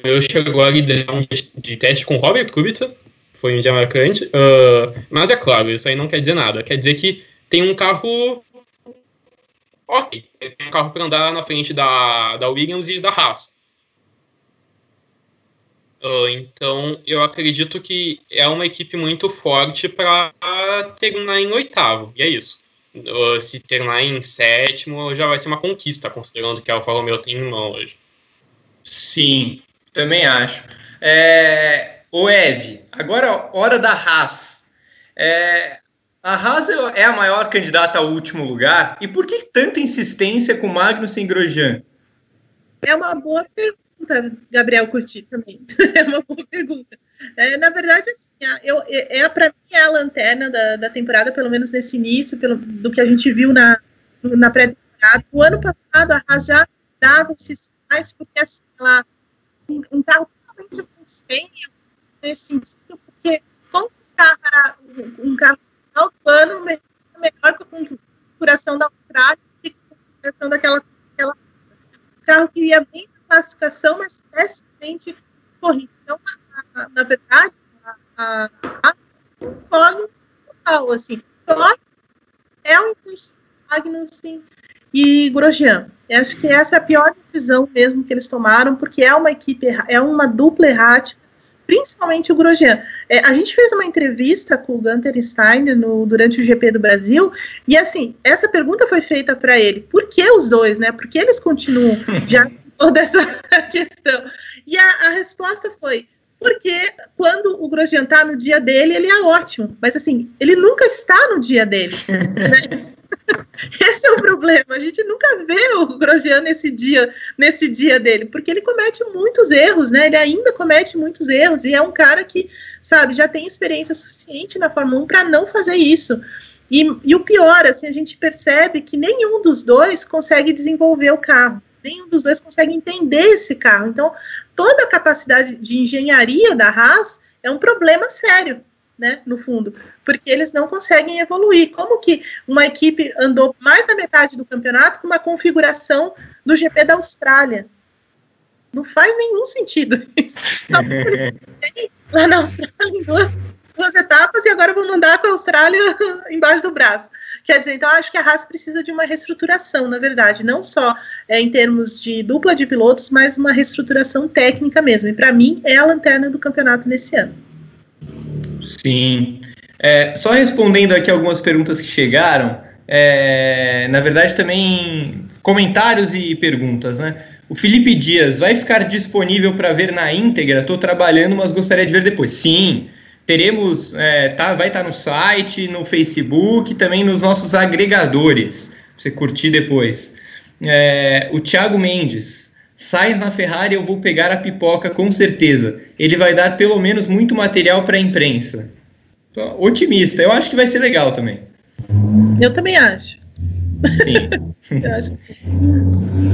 eu chegou a liderar um de teste com Robert Kubica, foi um dia marcante, uh, mas é claro, isso aí não quer dizer nada. Quer dizer que tem um carro ok, tem um carro para andar na frente da, da Williams e da Haas. Uh, então, eu acredito que é uma equipe muito forte para terminar em oitavo, e é isso. Uh, se terminar em sétimo, já vai ser uma conquista, considerando que a Alfa Romeo tem em mão hoje. Sim, também acho. É, o Eve, agora hora da Haas. É, a Haas é a maior candidata ao último lugar. E por que tanta insistência com Magnussen e Grosjean? É uma boa pergunta, Gabriel Curti também. é uma boa pergunta. É, na verdade, assim, eu, é, é para mim é a lanterna da, da temporada, pelo menos nesse início, pelo, do que a gente viu na, na pré-temporada. O ano passado, a Haas já dava esses mais porque assim, ela, um, um carro totalmente consciente nesse sentido, porque como um carro um, carro do ano, melhor que a configuração da Austrália e a configuração daquela, daquela carro que ia bem na classificação, mas pessimamente corrido. Então, a, a, na verdade, a, a, a total, assim, é um Magnussen e Grosjean. Eu acho que essa é a pior decisão mesmo que eles tomaram, porque é uma equipe, é uma dupla errática, principalmente o Grosjean. É, a gente fez uma entrevista com o Gunter Steiner no, durante o GP do Brasil, e assim, essa pergunta foi feita para ele, por que os dois, né? Por que eles continuam já toda essa questão? E a, a resposta foi, porque quando o Grosjean está no dia dele, ele é ótimo, mas assim, ele nunca está no dia dele. Né? Esse é o problema. A gente nunca vê o Grosjean nesse dia, nesse dia dele, porque ele comete muitos erros, né? Ele ainda comete muitos erros e é um cara que, sabe, já tem experiência suficiente na Fórmula 1 para não fazer isso. E, e o pior, assim, a gente percebe que nenhum dos dois consegue desenvolver o carro, nenhum dos dois consegue entender esse carro. Então, toda a capacidade de engenharia da Haas é um problema sério, né, no fundo, porque eles não conseguem evoluir. Como que uma equipe andou mais da metade do campeonato com uma configuração do GP da Austrália? Não faz nenhum sentido isso. Só lá na Austrália em duas duas etapas e agora vou mandar com a Austrália embaixo do braço. Quer dizer, então acho que a Haas precisa de uma reestruturação, na verdade, não só é, em termos de dupla de pilotos, mas uma reestruturação técnica mesmo. E para mim é a lanterna do campeonato nesse ano. Sim. É, só respondendo aqui algumas perguntas que chegaram, é, na verdade também comentários e perguntas, né? O Felipe Dias vai ficar disponível para ver na íntegra? Estou trabalhando, mas gostaria de ver depois. Sim, teremos, é, tá, vai estar tá no site, no Facebook, também nos nossos agregadores, pra você curtir depois. É, o Thiago Mendes, sai na Ferrari, eu vou pegar a pipoca com certeza. Ele vai dar pelo menos muito material para a imprensa. Otimista, eu acho que vai ser legal também. Eu também acho. Sim. acho.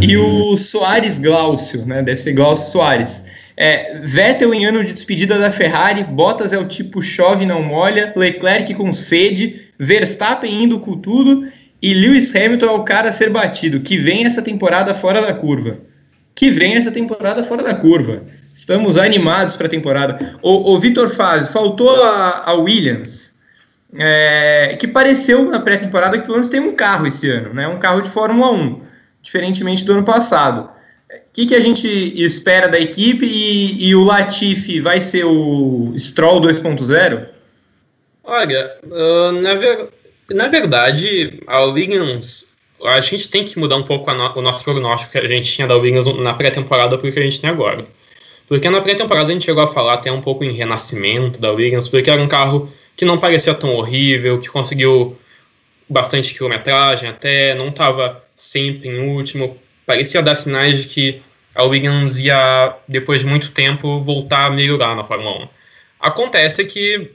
E o Soares Glaucio, né? Deve ser Glaucio Soares. É, Vettel em ano de despedida da Ferrari, Bottas é o tipo chove não molha, Leclerc com sede, Verstappen indo com tudo e Lewis Hamilton é o cara a ser batido, que vem essa temporada fora da curva. Que vem essa temporada fora da curva. Estamos animados para a temporada. O, o Vitor Fazio, faltou a, a Williams, é, que pareceu na pré-temporada que o Williams tem um carro esse ano, né? um carro de Fórmula 1, diferentemente do ano passado que, que a gente espera da equipe e, e o Latifi vai ser o Stroll 2.0? Olha, uh, na, ver, na verdade, a Williams, a gente tem que mudar um pouco no, o nosso prognóstico que a gente tinha da Williams na pré-temporada porque a gente tem agora. Porque na pré-temporada a gente chegou a falar até um pouco em renascimento da Williams, porque era um carro que não parecia tão horrível, que conseguiu bastante quilometragem até, não estava sempre em último, parecia dar sinais de que a Williams ia, depois de muito tempo, voltar a melhorar na Fórmula 1. Acontece que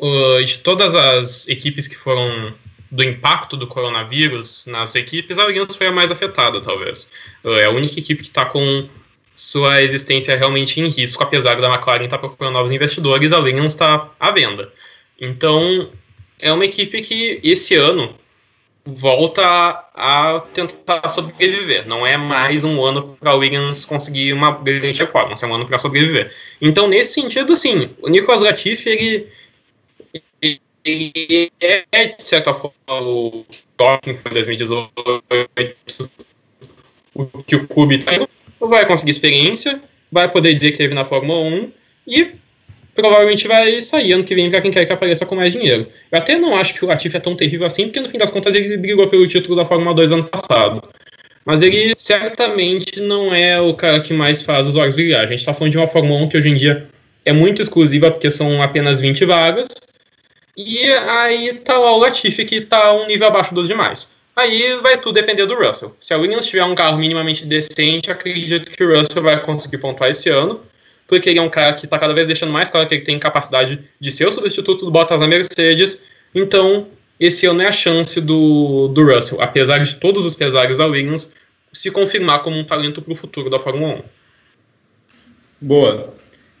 uh, de todas as equipes que foram do impacto do coronavírus nas equipes, a Williams foi a mais afetada, talvez. É a única equipe que está com sua existência realmente em risco, apesar da McLaren estar tá procurando novos investidores, a Williams está à venda. Então, é uma equipe que esse ano volta a, tentar sobreviver. Não é mais um ano para o Williams conseguir uma grande performance, é um ano para sobreviver. Então, nesse sentido, sim, o Nicolas Latifi, ele, ele é, de certa forma, o que foi em 2018, o que o Kubica vai conseguir experiência, vai poder dizer que teve na Fórmula 1 e provavelmente vai sair ano que vem para quem quer que apareça com mais dinheiro. Eu até não acho que o Latifi é tão terrível assim, porque no fim das contas ele brigou pelo título da Fórmula 2 ano passado. Mas ele certamente não é o cara que mais faz os olhos brilhar. A gente está falando de uma Fórmula 1 que hoje em dia é muito exclusiva, porque são apenas 20 vagas. E aí tá lá o Latifi, que tá um nível abaixo dos demais. Aí vai tudo depender do Russell. Se a Williams tiver um carro minimamente decente, acredito que o Russell vai conseguir pontuar esse ano porque ele é um cara que está cada vez deixando mais claro que ele tem capacidade de ser o substituto do Bottas na Mercedes. Então, esse ano é a chance do, do Russell, apesar de todos os pesares da Williams, se confirmar como um talento para o futuro da Fórmula 1. Boa.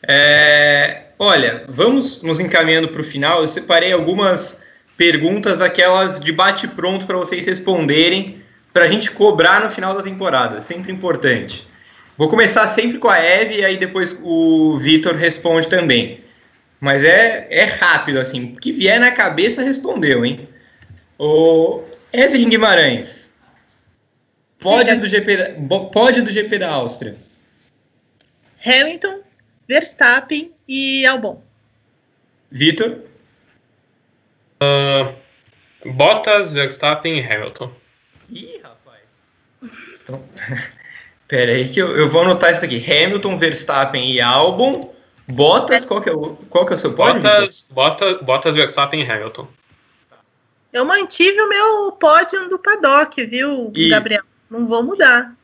É, olha, vamos nos encaminhando para o final. Eu separei algumas perguntas daquelas de bate-pronto para vocês responderem, para a gente cobrar no final da temporada. Sempre importante. Vou começar sempre com a Eve e aí depois o Vitor responde também. Mas é, é rápido, assim. O que vier na cabeça, respondeu, hein? O Evelyn Guimarães. Pode do, GP, pode do GP da Áustria. Hamilton, Verstappen e Albon. Vitor? Uh, Bottas, Verstappen e Hamilton. Ih, rapaz. Então... Pera aí que eu, eu vou anotar isso aqui. Hamilton, Verstappen e Albon. Bottas, qual que é o, qual que é o seu pódio? Bottas, Bottas, Bottas, Verstappen e Hamilton. Eu mantive o meu pódio do paddock, viu, isso. Gabriel? Não vou mudar.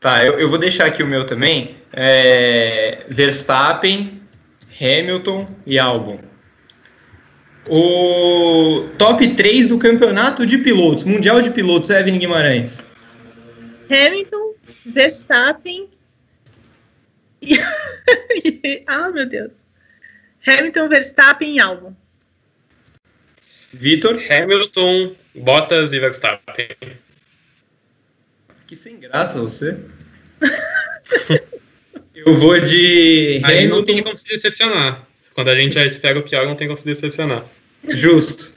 Tá, eu, eu vou deixar aqui o meu também. É, Verstappen, Hamilton e Albon. O top 3 do campeonato de pilotos, Mundial de Pilotos, Evelyn Guimarães. Hamilton, Verstappen e... ah, meu Deus. Hamilton, Verstappen e Albon. Vitor. Hamilton, Bottas e Verstappen. Que sem graça você. Eu vou de. Aí Hamilton. não tem como se decepcionar. Quando a gente já espera o pior, não tem como se decepcionar. Justo.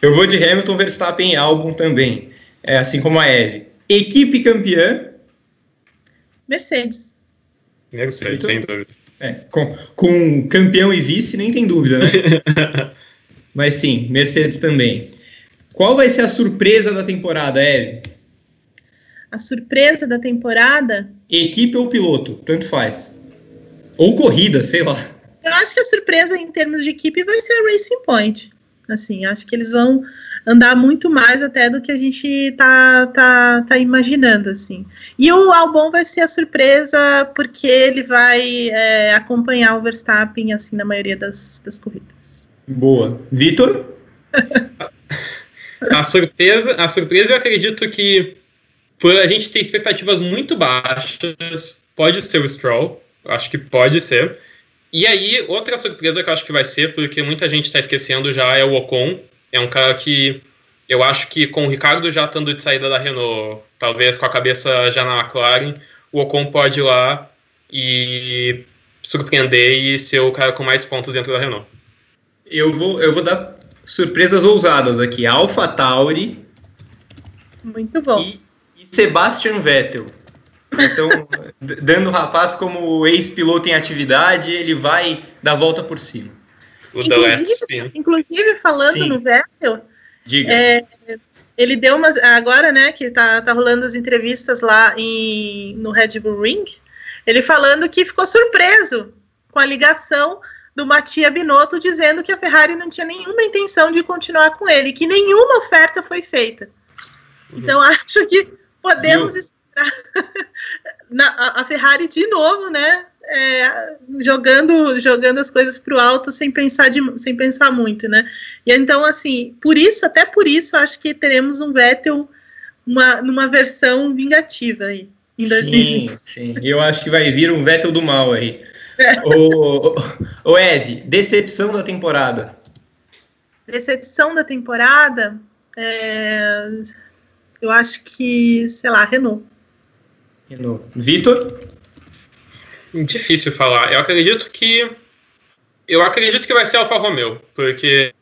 Eu vou de Hamilton, Verstappen e Albon também. É, assim como a Eve. Equipe campeã. Mercedes. Mercedes, sem dúvida. É, com, com campeão e vice, nem tem dúvida, né? Mas sim, Mercedes também. Qual vai ser a surpresa da temporada, Eve? A surpresa da temporada? Equipe ou piloto, tanto faz. Ou corrida, sei lá. Eu acho que a surpresa em termos de equipe vai ser a Racing Point. Assim, acho que eles vão andar muito mais até do que a gente tá, tá, tá imaginando, assim. E o Albon vai ser a surpresa porque ele vai é, acompanhar o Verstappen, assim, na maioria das, das corridas. Boa. Vitor? a surpresa, a surpresa eu acredito que por a gente ter expectativas muito baixas, pode ser o Stroll, acho que pode ser. E aí, outra surpresa que eu acho que vai ser, porque muita gente está esquecendo já, é o Ocon, é um cara que eu acho que com o Ricardo já estando de saída da Renault, talvez com a cabeça já na McLaren, o Ocon pode ir lá e surpreender e ser o cara com mais pontos dentro da Renault. Eu vou, eu vou dar surpresas ousadas aqui. Alpha Tauri. Muito bom. E, Sebastian Vettel. Então, dando o rapaz como ex-piloto em atividade, ele vai dar volta por cima. O inclusive, inclusive falando Sim. no Vettel, Diga. É, ele deu umas. Agora, né, que tá, tá rolando as entrevistas lá em, no Red Bull Ring, ele falando que ficou surpreso com a ligação do Mattia Binotto dizendo que a Ferrari não tinha nenhuma intenção de continuar com ele, que nenhuma oferta foi feita. Uhum. Então, acho que podemos Viu? esperar na, a, a Ferrari de novo, né? é, jogando jogando as coisas para o alto sem pensar de, sem pensar muito, né? E então assim, por isso até por isso acho que teremos um Vettel uma numa versão vingativa aí em 2020. Sim, sim. Eu acho que vai vir um Vettel do mal aí. É. O, o, o Eve, decepção da temporada. Decepção da temporada, é, eu acho que, sei lá, Renault. Renault. Vitor? Difícil falar. Eu acredito que. Eu acredito que vai ser Alfa Romeo, porque.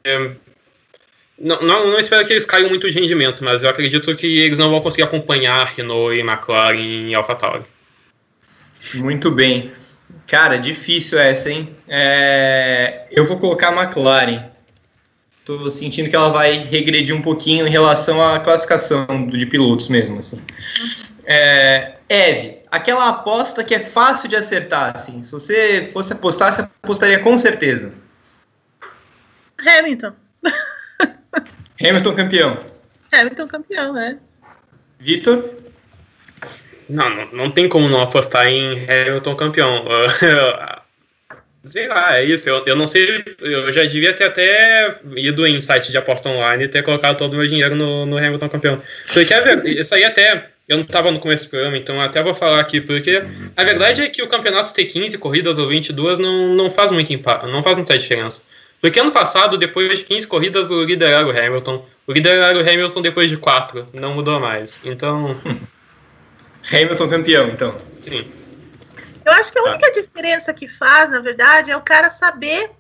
Não, não, não, espero que eles caiam muito de rendimento, mas eu acredito que eles não vão conseguir acompanhar Renault e McLaren e AlphaTauri. Muito bem. Cara, difícil essa, hein? É... Eu vou colocar a McLaren. Tô sentindo que ela vai regredir um pouquinho em relação à classificação de pilotos mesmo, assim. É... Eve, aquela aposta que é fácil de acertar, assim. Se você fosse apostar, você apostaria com certeza. Hamilton. Hamilton campeão. Hamilton campeão, é. Vitor? Não, não, não tem como não apostar em Hamilton campeão. Sei lá, é isso. Eu, eu não sei. Eu já devia ter até ido em site de aposta online e ter colocado todo o meu dinheiro no, no Hamilton campeão. Porque isso aí até eu não estava no começo do programa, então até vou falar aqui, porque a verdade é que o campeonato ter 15 corridas ou 22 não, não faz muito impacto, não faz muita diferença. Porque ano passado, depois de 15 corridas, o líder era o Hamilton. O líder era o Hamilton depois de 4, não mudou mais. Então. Hamilton campeão, então. Sim. Eu acho que a única tá. diferença que faz, na verdade, é o cara saber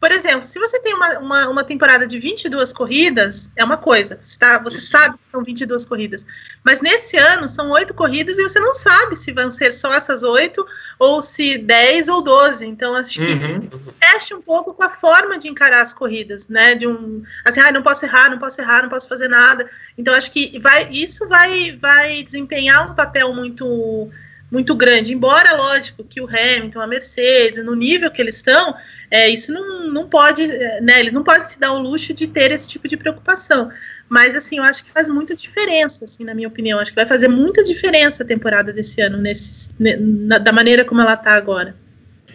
por exemplo, se você tem uma, uma, uma, temporada de 22 corridas, é uma coisa. Você, tá, você sabe que são 22 corridas. Mas nesse ano são 8 corridas e você não sabe se vão ser só essas 8 ou se 10 ou 12. Então, acho que uhum. fecha um pouco com a forma de encarar as corridas, né? De um. Assim, ah, não posso errar, não posso errar, não posso fazer nada. Então, acho que vai, isso vai, vai desempenhar um papel muito muito grande. Embora, lógico, que o Hamilton, a Mercedes, no nível que eles estão, é, isso não, não pode, né? Eles não podem se dar o luxo de ter esse tipo de preocupação. Mas, assim, eu acho que faz muita diferença, assim, na minha opinião. Acho que vai fazer muita diferença a temporada desse ano, nesse, na, da maneira como ela está agora.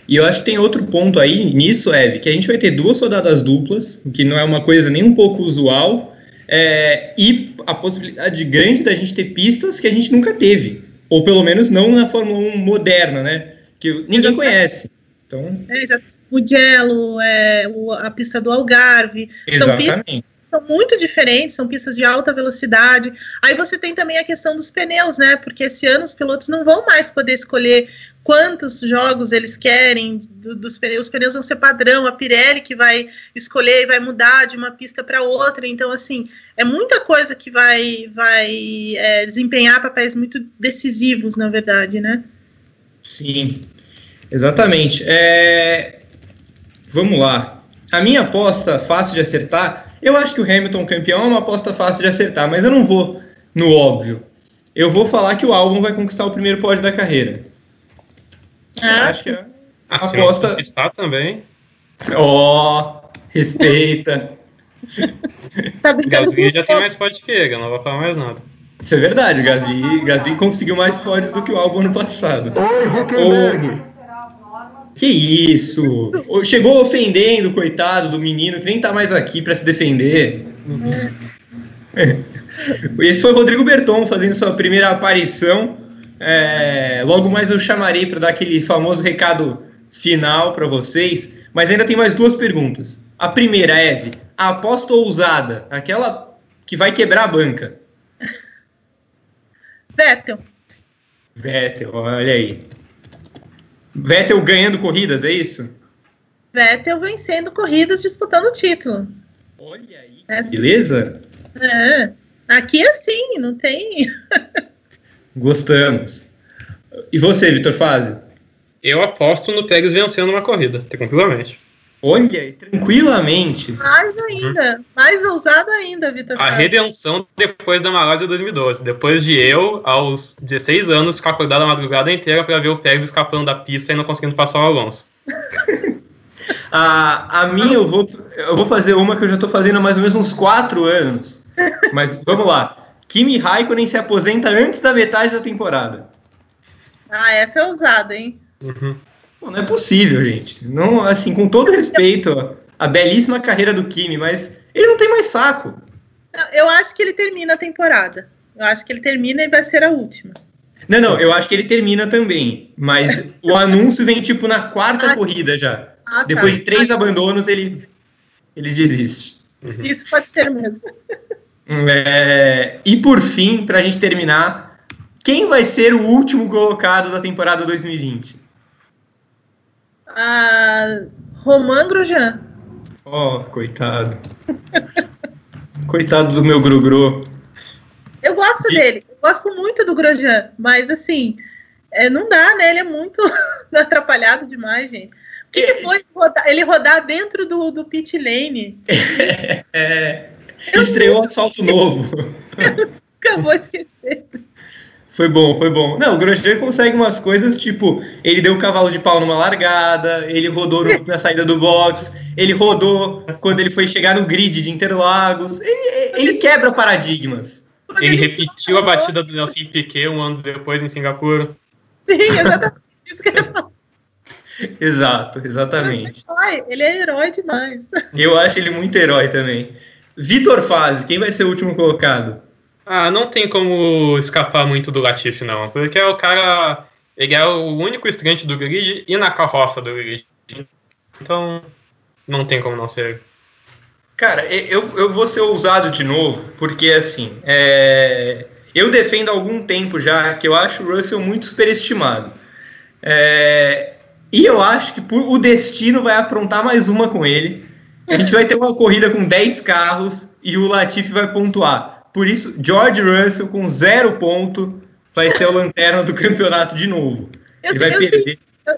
E eu acho que tem outro ponto aí nisso, Eve, que a gente vai ter duas rodadas duplas, o que não é uma coisa nem um pouco usual, é, e a possibilidade grande da gente ter pistas que a gente nunca teve, ou pelo menos não na Fórmula 1 moderna, né? Que ninguém Exatamente. conhece. Então... É, o Gelo, é, o, a pista do Algarve. Exatamente. São pistas são muito diferentes, são pistas de alta velocidade. Aí você tem também a questão dos pneus, né? Porque esse ano os pilotos não vão mais poder escolher quantos jogos eles querem do, dos pneus. Os pneus vão ser padrão, a Pirelli que vai escolher e vai mudar de uma pista para outra. Então, assim, é muita coisa que vai, vai é, desempenhar papéis muito decisivos, na verdade, né? Sim, exatamente. É... Vamos lá. A minha aposta fácil de acertar eu acho que o Hamilton campeão é uma aposta fácil de acertar, mas eu não vou no óbvio. Eu vou falar que o Albon vai conquistar o primeiro pódio da carreira. Ah, acho que é assim, aposta. Está também. Ó, oh, respeita. tá Gasly já tem mais pódio que ele, eu não vou falar mais nada. Isso é verdade, o Gasly, Gasly conseguiu mais pódios do que o Albon no passado. Oi, Huckenberg! Que isso! Chegou ofendendo, coitado do menino, que nem tá mais aqui para se defender. É. Esse foi o Rodrigo Berton fazendo sua primeira aparição. É, logo mais eu chamarei para dar aquele famoso recado final para vocês. Mas ainda tem mais duas perguntas. A primeira, Eve, a aposta ousada, aquela que vai quebrar a banca. Vettel. Vettel, olha aí. Vettel ganhando corridas, é isso? Vettel vencendo corridas, disputando o título. Olha aí, é assim. beleza? É. Aqui é assim, não tem. Gostamos. E você, Vitor Fazio? Eu aposto no Pérez vencendo uma corrida, tranquilamente. Olha aí, tranquilamente. Mais ainda, uhum. mais ousado ainda, Vitor. A redenção depois da Malásia 2012. Depois de eu, aos 16 anos, ficar acordado a madrugada inteira para ver o Pérez escapando da pista e não conseguindo passar o Alonso. a, a minha, eu vou, eu vou fazer uma que eu já estou fazendo há mais ou menos uns 4 anos. Mas vamos lá. Kimi Raikkonen se aposenta antes da metade da temporada. Ah, essa é ousada, hein? Uhum. Pô, não é possível, gente. Não, assim, com todo respeito à belíssima carreira do Kimi, mas ele não tem mais saco. Eu acho que ele termina a temporada. Eu acho que ele termina e vai ser a última. Não, não, eu acho que ele termina também. Mas o anúncio vem tipo na quarta ah, corrida já. Ah, tá. Depois de três ah, abandonos, ele, ele desiste. Uhum. Isso pode ser mesmo. É, e por fim, para a gente terminar, quem vai ser o último colocado da temporada 2020? a Romain Grosjean. Oh, coitado. coitado do meu Grugru. Eu gosto e... dele, eu gosto muito do Grosjean, mas assim, é, não dá, né? Ele é muito atrapalhado demais, gente. O que, que é. foi rodar, ele rodar dentro do, do pit lane? é, estreou assalto novo. Acabou esquecendo. Foi bom, foi bom. Não, o Grosjean consegue umas coisas, tipo, ele deu o cavalo de pau numa largada, ele rodou no, na saída do box, ele rodou quando ele foi chegar no grid de Interlagos. Ele, ele quebra paradigmas. Ele repetiu a batida do Nelson Piquet um ano depois em Singapura. Sim, exatamente isso que eu. Exato, exatamente. Ele é herói demais. Eu acho ele muito herói também. Vitor Fase, quem vai ser o último colocado? Ah, não tem como escapar muito do Latifi, não. Porque é o cara. Ele é o único estreante do grid e na carroça do grid. Então, não tem como não ser. Cara, eu, eu vou ser ousado de novo, porque assim. É... Eu defendo há algum tempo já que eu acho o Russell muito superestimado. É... E eu acho que por, o destino vai aprontar mais uma com ele. A gente vai ter uma corrida com 10 carros e o Latifi vai pontuar. Por isso, George Russell com zero ponto vai ser o lanterna do campeonato de novo. Eu, Ele vai eu perder. Senti, eu,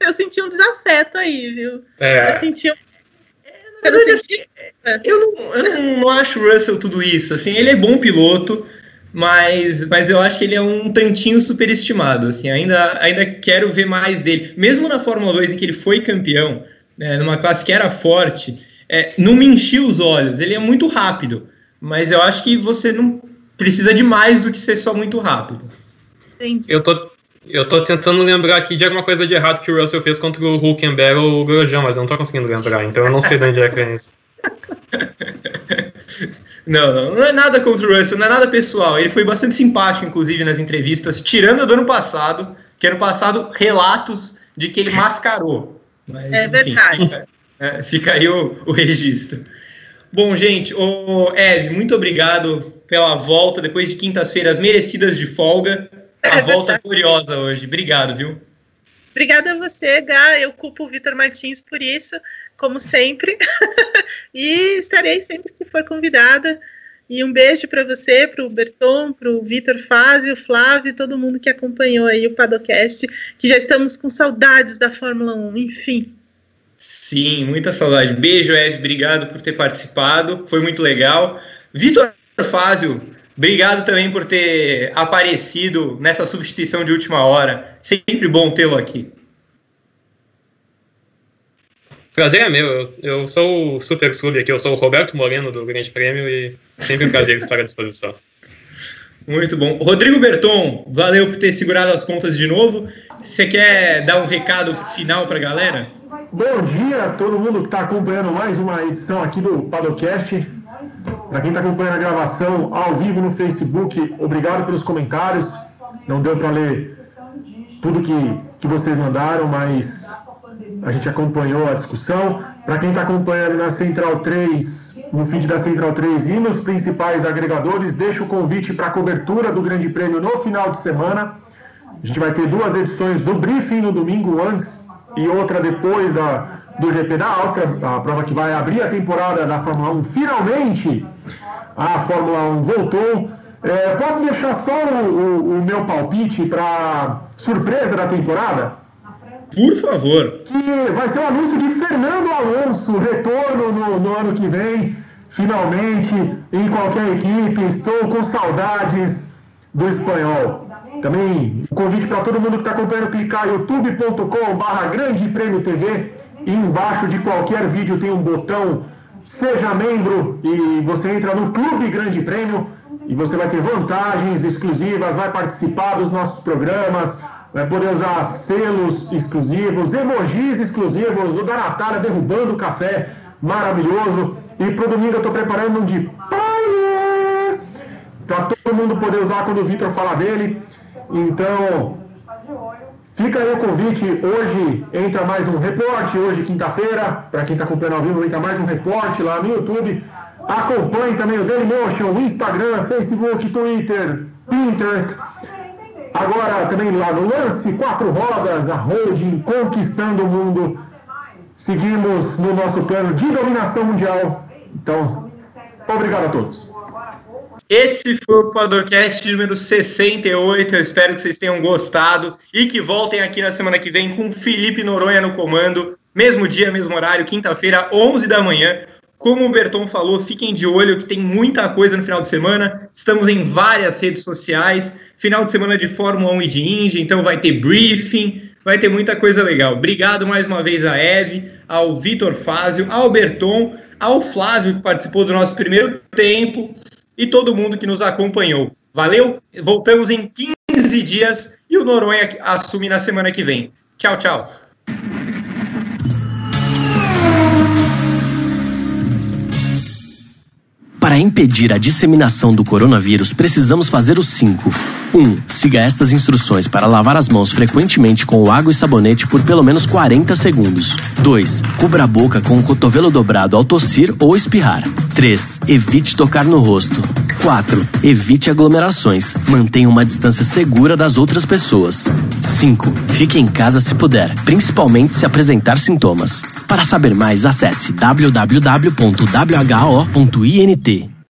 eu, senti um desafeto aí, viu? É. Eu senti um. Eu, não, eu, não, eu não, não acho o Russell tudo isso. Assim, ele é bom piloto, mas, mas eu acho que ele é um tantinho superestimado. Assim, ainda, ainda quero ver mais dele. Mesmo na Fórmula 2, em que ele foi campeão, é, numa classe que era forte, é, não me enchia os olhos. Ele é muito rápido mas eu acho que você não precisa de mais do que ser só muito rápido. Entendi. Eu tô, Eu tô tentando lembrar aqui de alguma coisa de errado que o Russell fez contra o Hulkenberg ou o Grosjean, mas eu não tô conseguindo lembrar, então eu não sei de onde é que é isso. Não, não, não é nada contra o Russell, não é nada pessoal. Ele foi bastante simpático, inclusive, nas entrevistas, tirando do ano passado, que ano passado, relatos de que ele mascarou. Mas, é verdade. fica, é, fica, aí o, o, registro. Bom, gente, o Eve, muito obrigado pela volta depois de quintas-feiras merecidas de folga. A é volta curiosa hoje. Obrigado, viu? Obrigada a você, Gá. Eu culpo o Vitor Martins por isso, como sempre. e estarei sempre que for convidada. E um beijo para você, para o Berton, para o Vitor Fazio, Flávio todo mundo que acompanhou aí o Padocast, que já estamos com saudades da Fórmula 1, enfim. Sim, muita saudade. Beijo, Eve, obrigado por ter participado, foi muito legal. Vitor Fazio, obrigado também por ter aparecido nessa substituição de última hora. Sempre bom tê-lo aqui. Prazer é meu, eu, eu sou o super sub aqui, eu sou o Roberto Moreno do Grande Prêmio e sempre um prazer estar à disposição. Muito bom. Rodrigo Berton, valeu por ter segurado as pontas de novo. Você quer dar um recado final para a galera? Bom dia a todo mundo que está acompanhando mais uma edição aqui do Padocast. Para quem está acompanhando a gravação ao vivo no Facebook, obrigado pelos comentários. Não deu para ler tudo que, que vocês mandaram, mas a gente acompanhou a discussão. Para quem está acompanhando na Central 3, no feed da Central 3 e nos principais agregadores, deixo o convite para a cobertura do Grande Prêmio no final de semana. A gente vai ter duas edições do briefing no domingo antes e outra depois da, do GP da Áustria, a prova que vai abrir a temporada da Fórmula 1. Finalmente a Fórmula 1 voltou. É, posso deixar só o, o, o meu palpite para surpresa da temporada? Por favor. Que vai ser o anúncio de Fernando Alonso, retorno no, no ano que vem, finalmente, em qualquer equipe. Estou com saudades do espanhol. Também um convite para todo mundo que está acompanhando clicar youtube.com/barra Grande Prêmio TV. Embaixo de qualquer vídeo tem um botão Seja membro e você entra no Clube Grande Prêmio e você vai ter vantagens exclusivas, vai participar dos nossos programas, vai poder usar selos exclusivos, emojis exclusivos, o da Natália derrubando o café, maravilhoso. E pro domingo eu tô preparando um de pai para todo mundo poder usar quando o Vitor falar dele. Então, fica aí o convite. Hoje entra mais um reporte, hoje quinta-feira, para quem está acompanhando ao vivo, entra mais um reporte lá no YouTube. Acompanhe também o Dailymotion, Instagram, Facebook, Twitter, Pinterest. Agora também lá no lance, quatro rodas, a holding conquistando o mundo. Seguimos no nosso plano de dominação mundial. Então, obrigado a todos. Esse foi o Podcast número 68. Eu espero que vocês tenham gostado e que voltem aqui na semana que vem com Felipe Noronha no comando. Mesmo dia, mesmo horário, quinta-feira, 11 da manhã. Como o Berton falou, fiquem de olho que tem muita coisa no final de semana. Estamos em várias redes sociais. Final de semana de Fórmula 1 e de Indy, então vai ter briefing, vai ter muita coisa legal. Obrigado mais uma vez a Eve, ao Vitor Fázio, ao Berton, ao Flávio que participou do nosso primeiro tempo e todo mundo que nos acompanhou. Valeu? Voltamos em 15 dias e o Noronha assume na semana que vem. Tchau, tchau. Para impedir a disseminação do coronavírus, precisamos fazer os cinco. 1. Um, siga estas instruções para lavar as mãos frequentemente com água e sabonete por pelo menos 40 segundos. 2. Cubra a boca com o cotovelo dobrado ao tossir ou espirrar. 3. Evite tocar no rosto. 4. Evite aglomerações. Mantenha uma distância segura das outras pessoas. 5. Fique em casa se puder, principalmente se apresentar sintomas. Para saber mais, acesse www.who.int.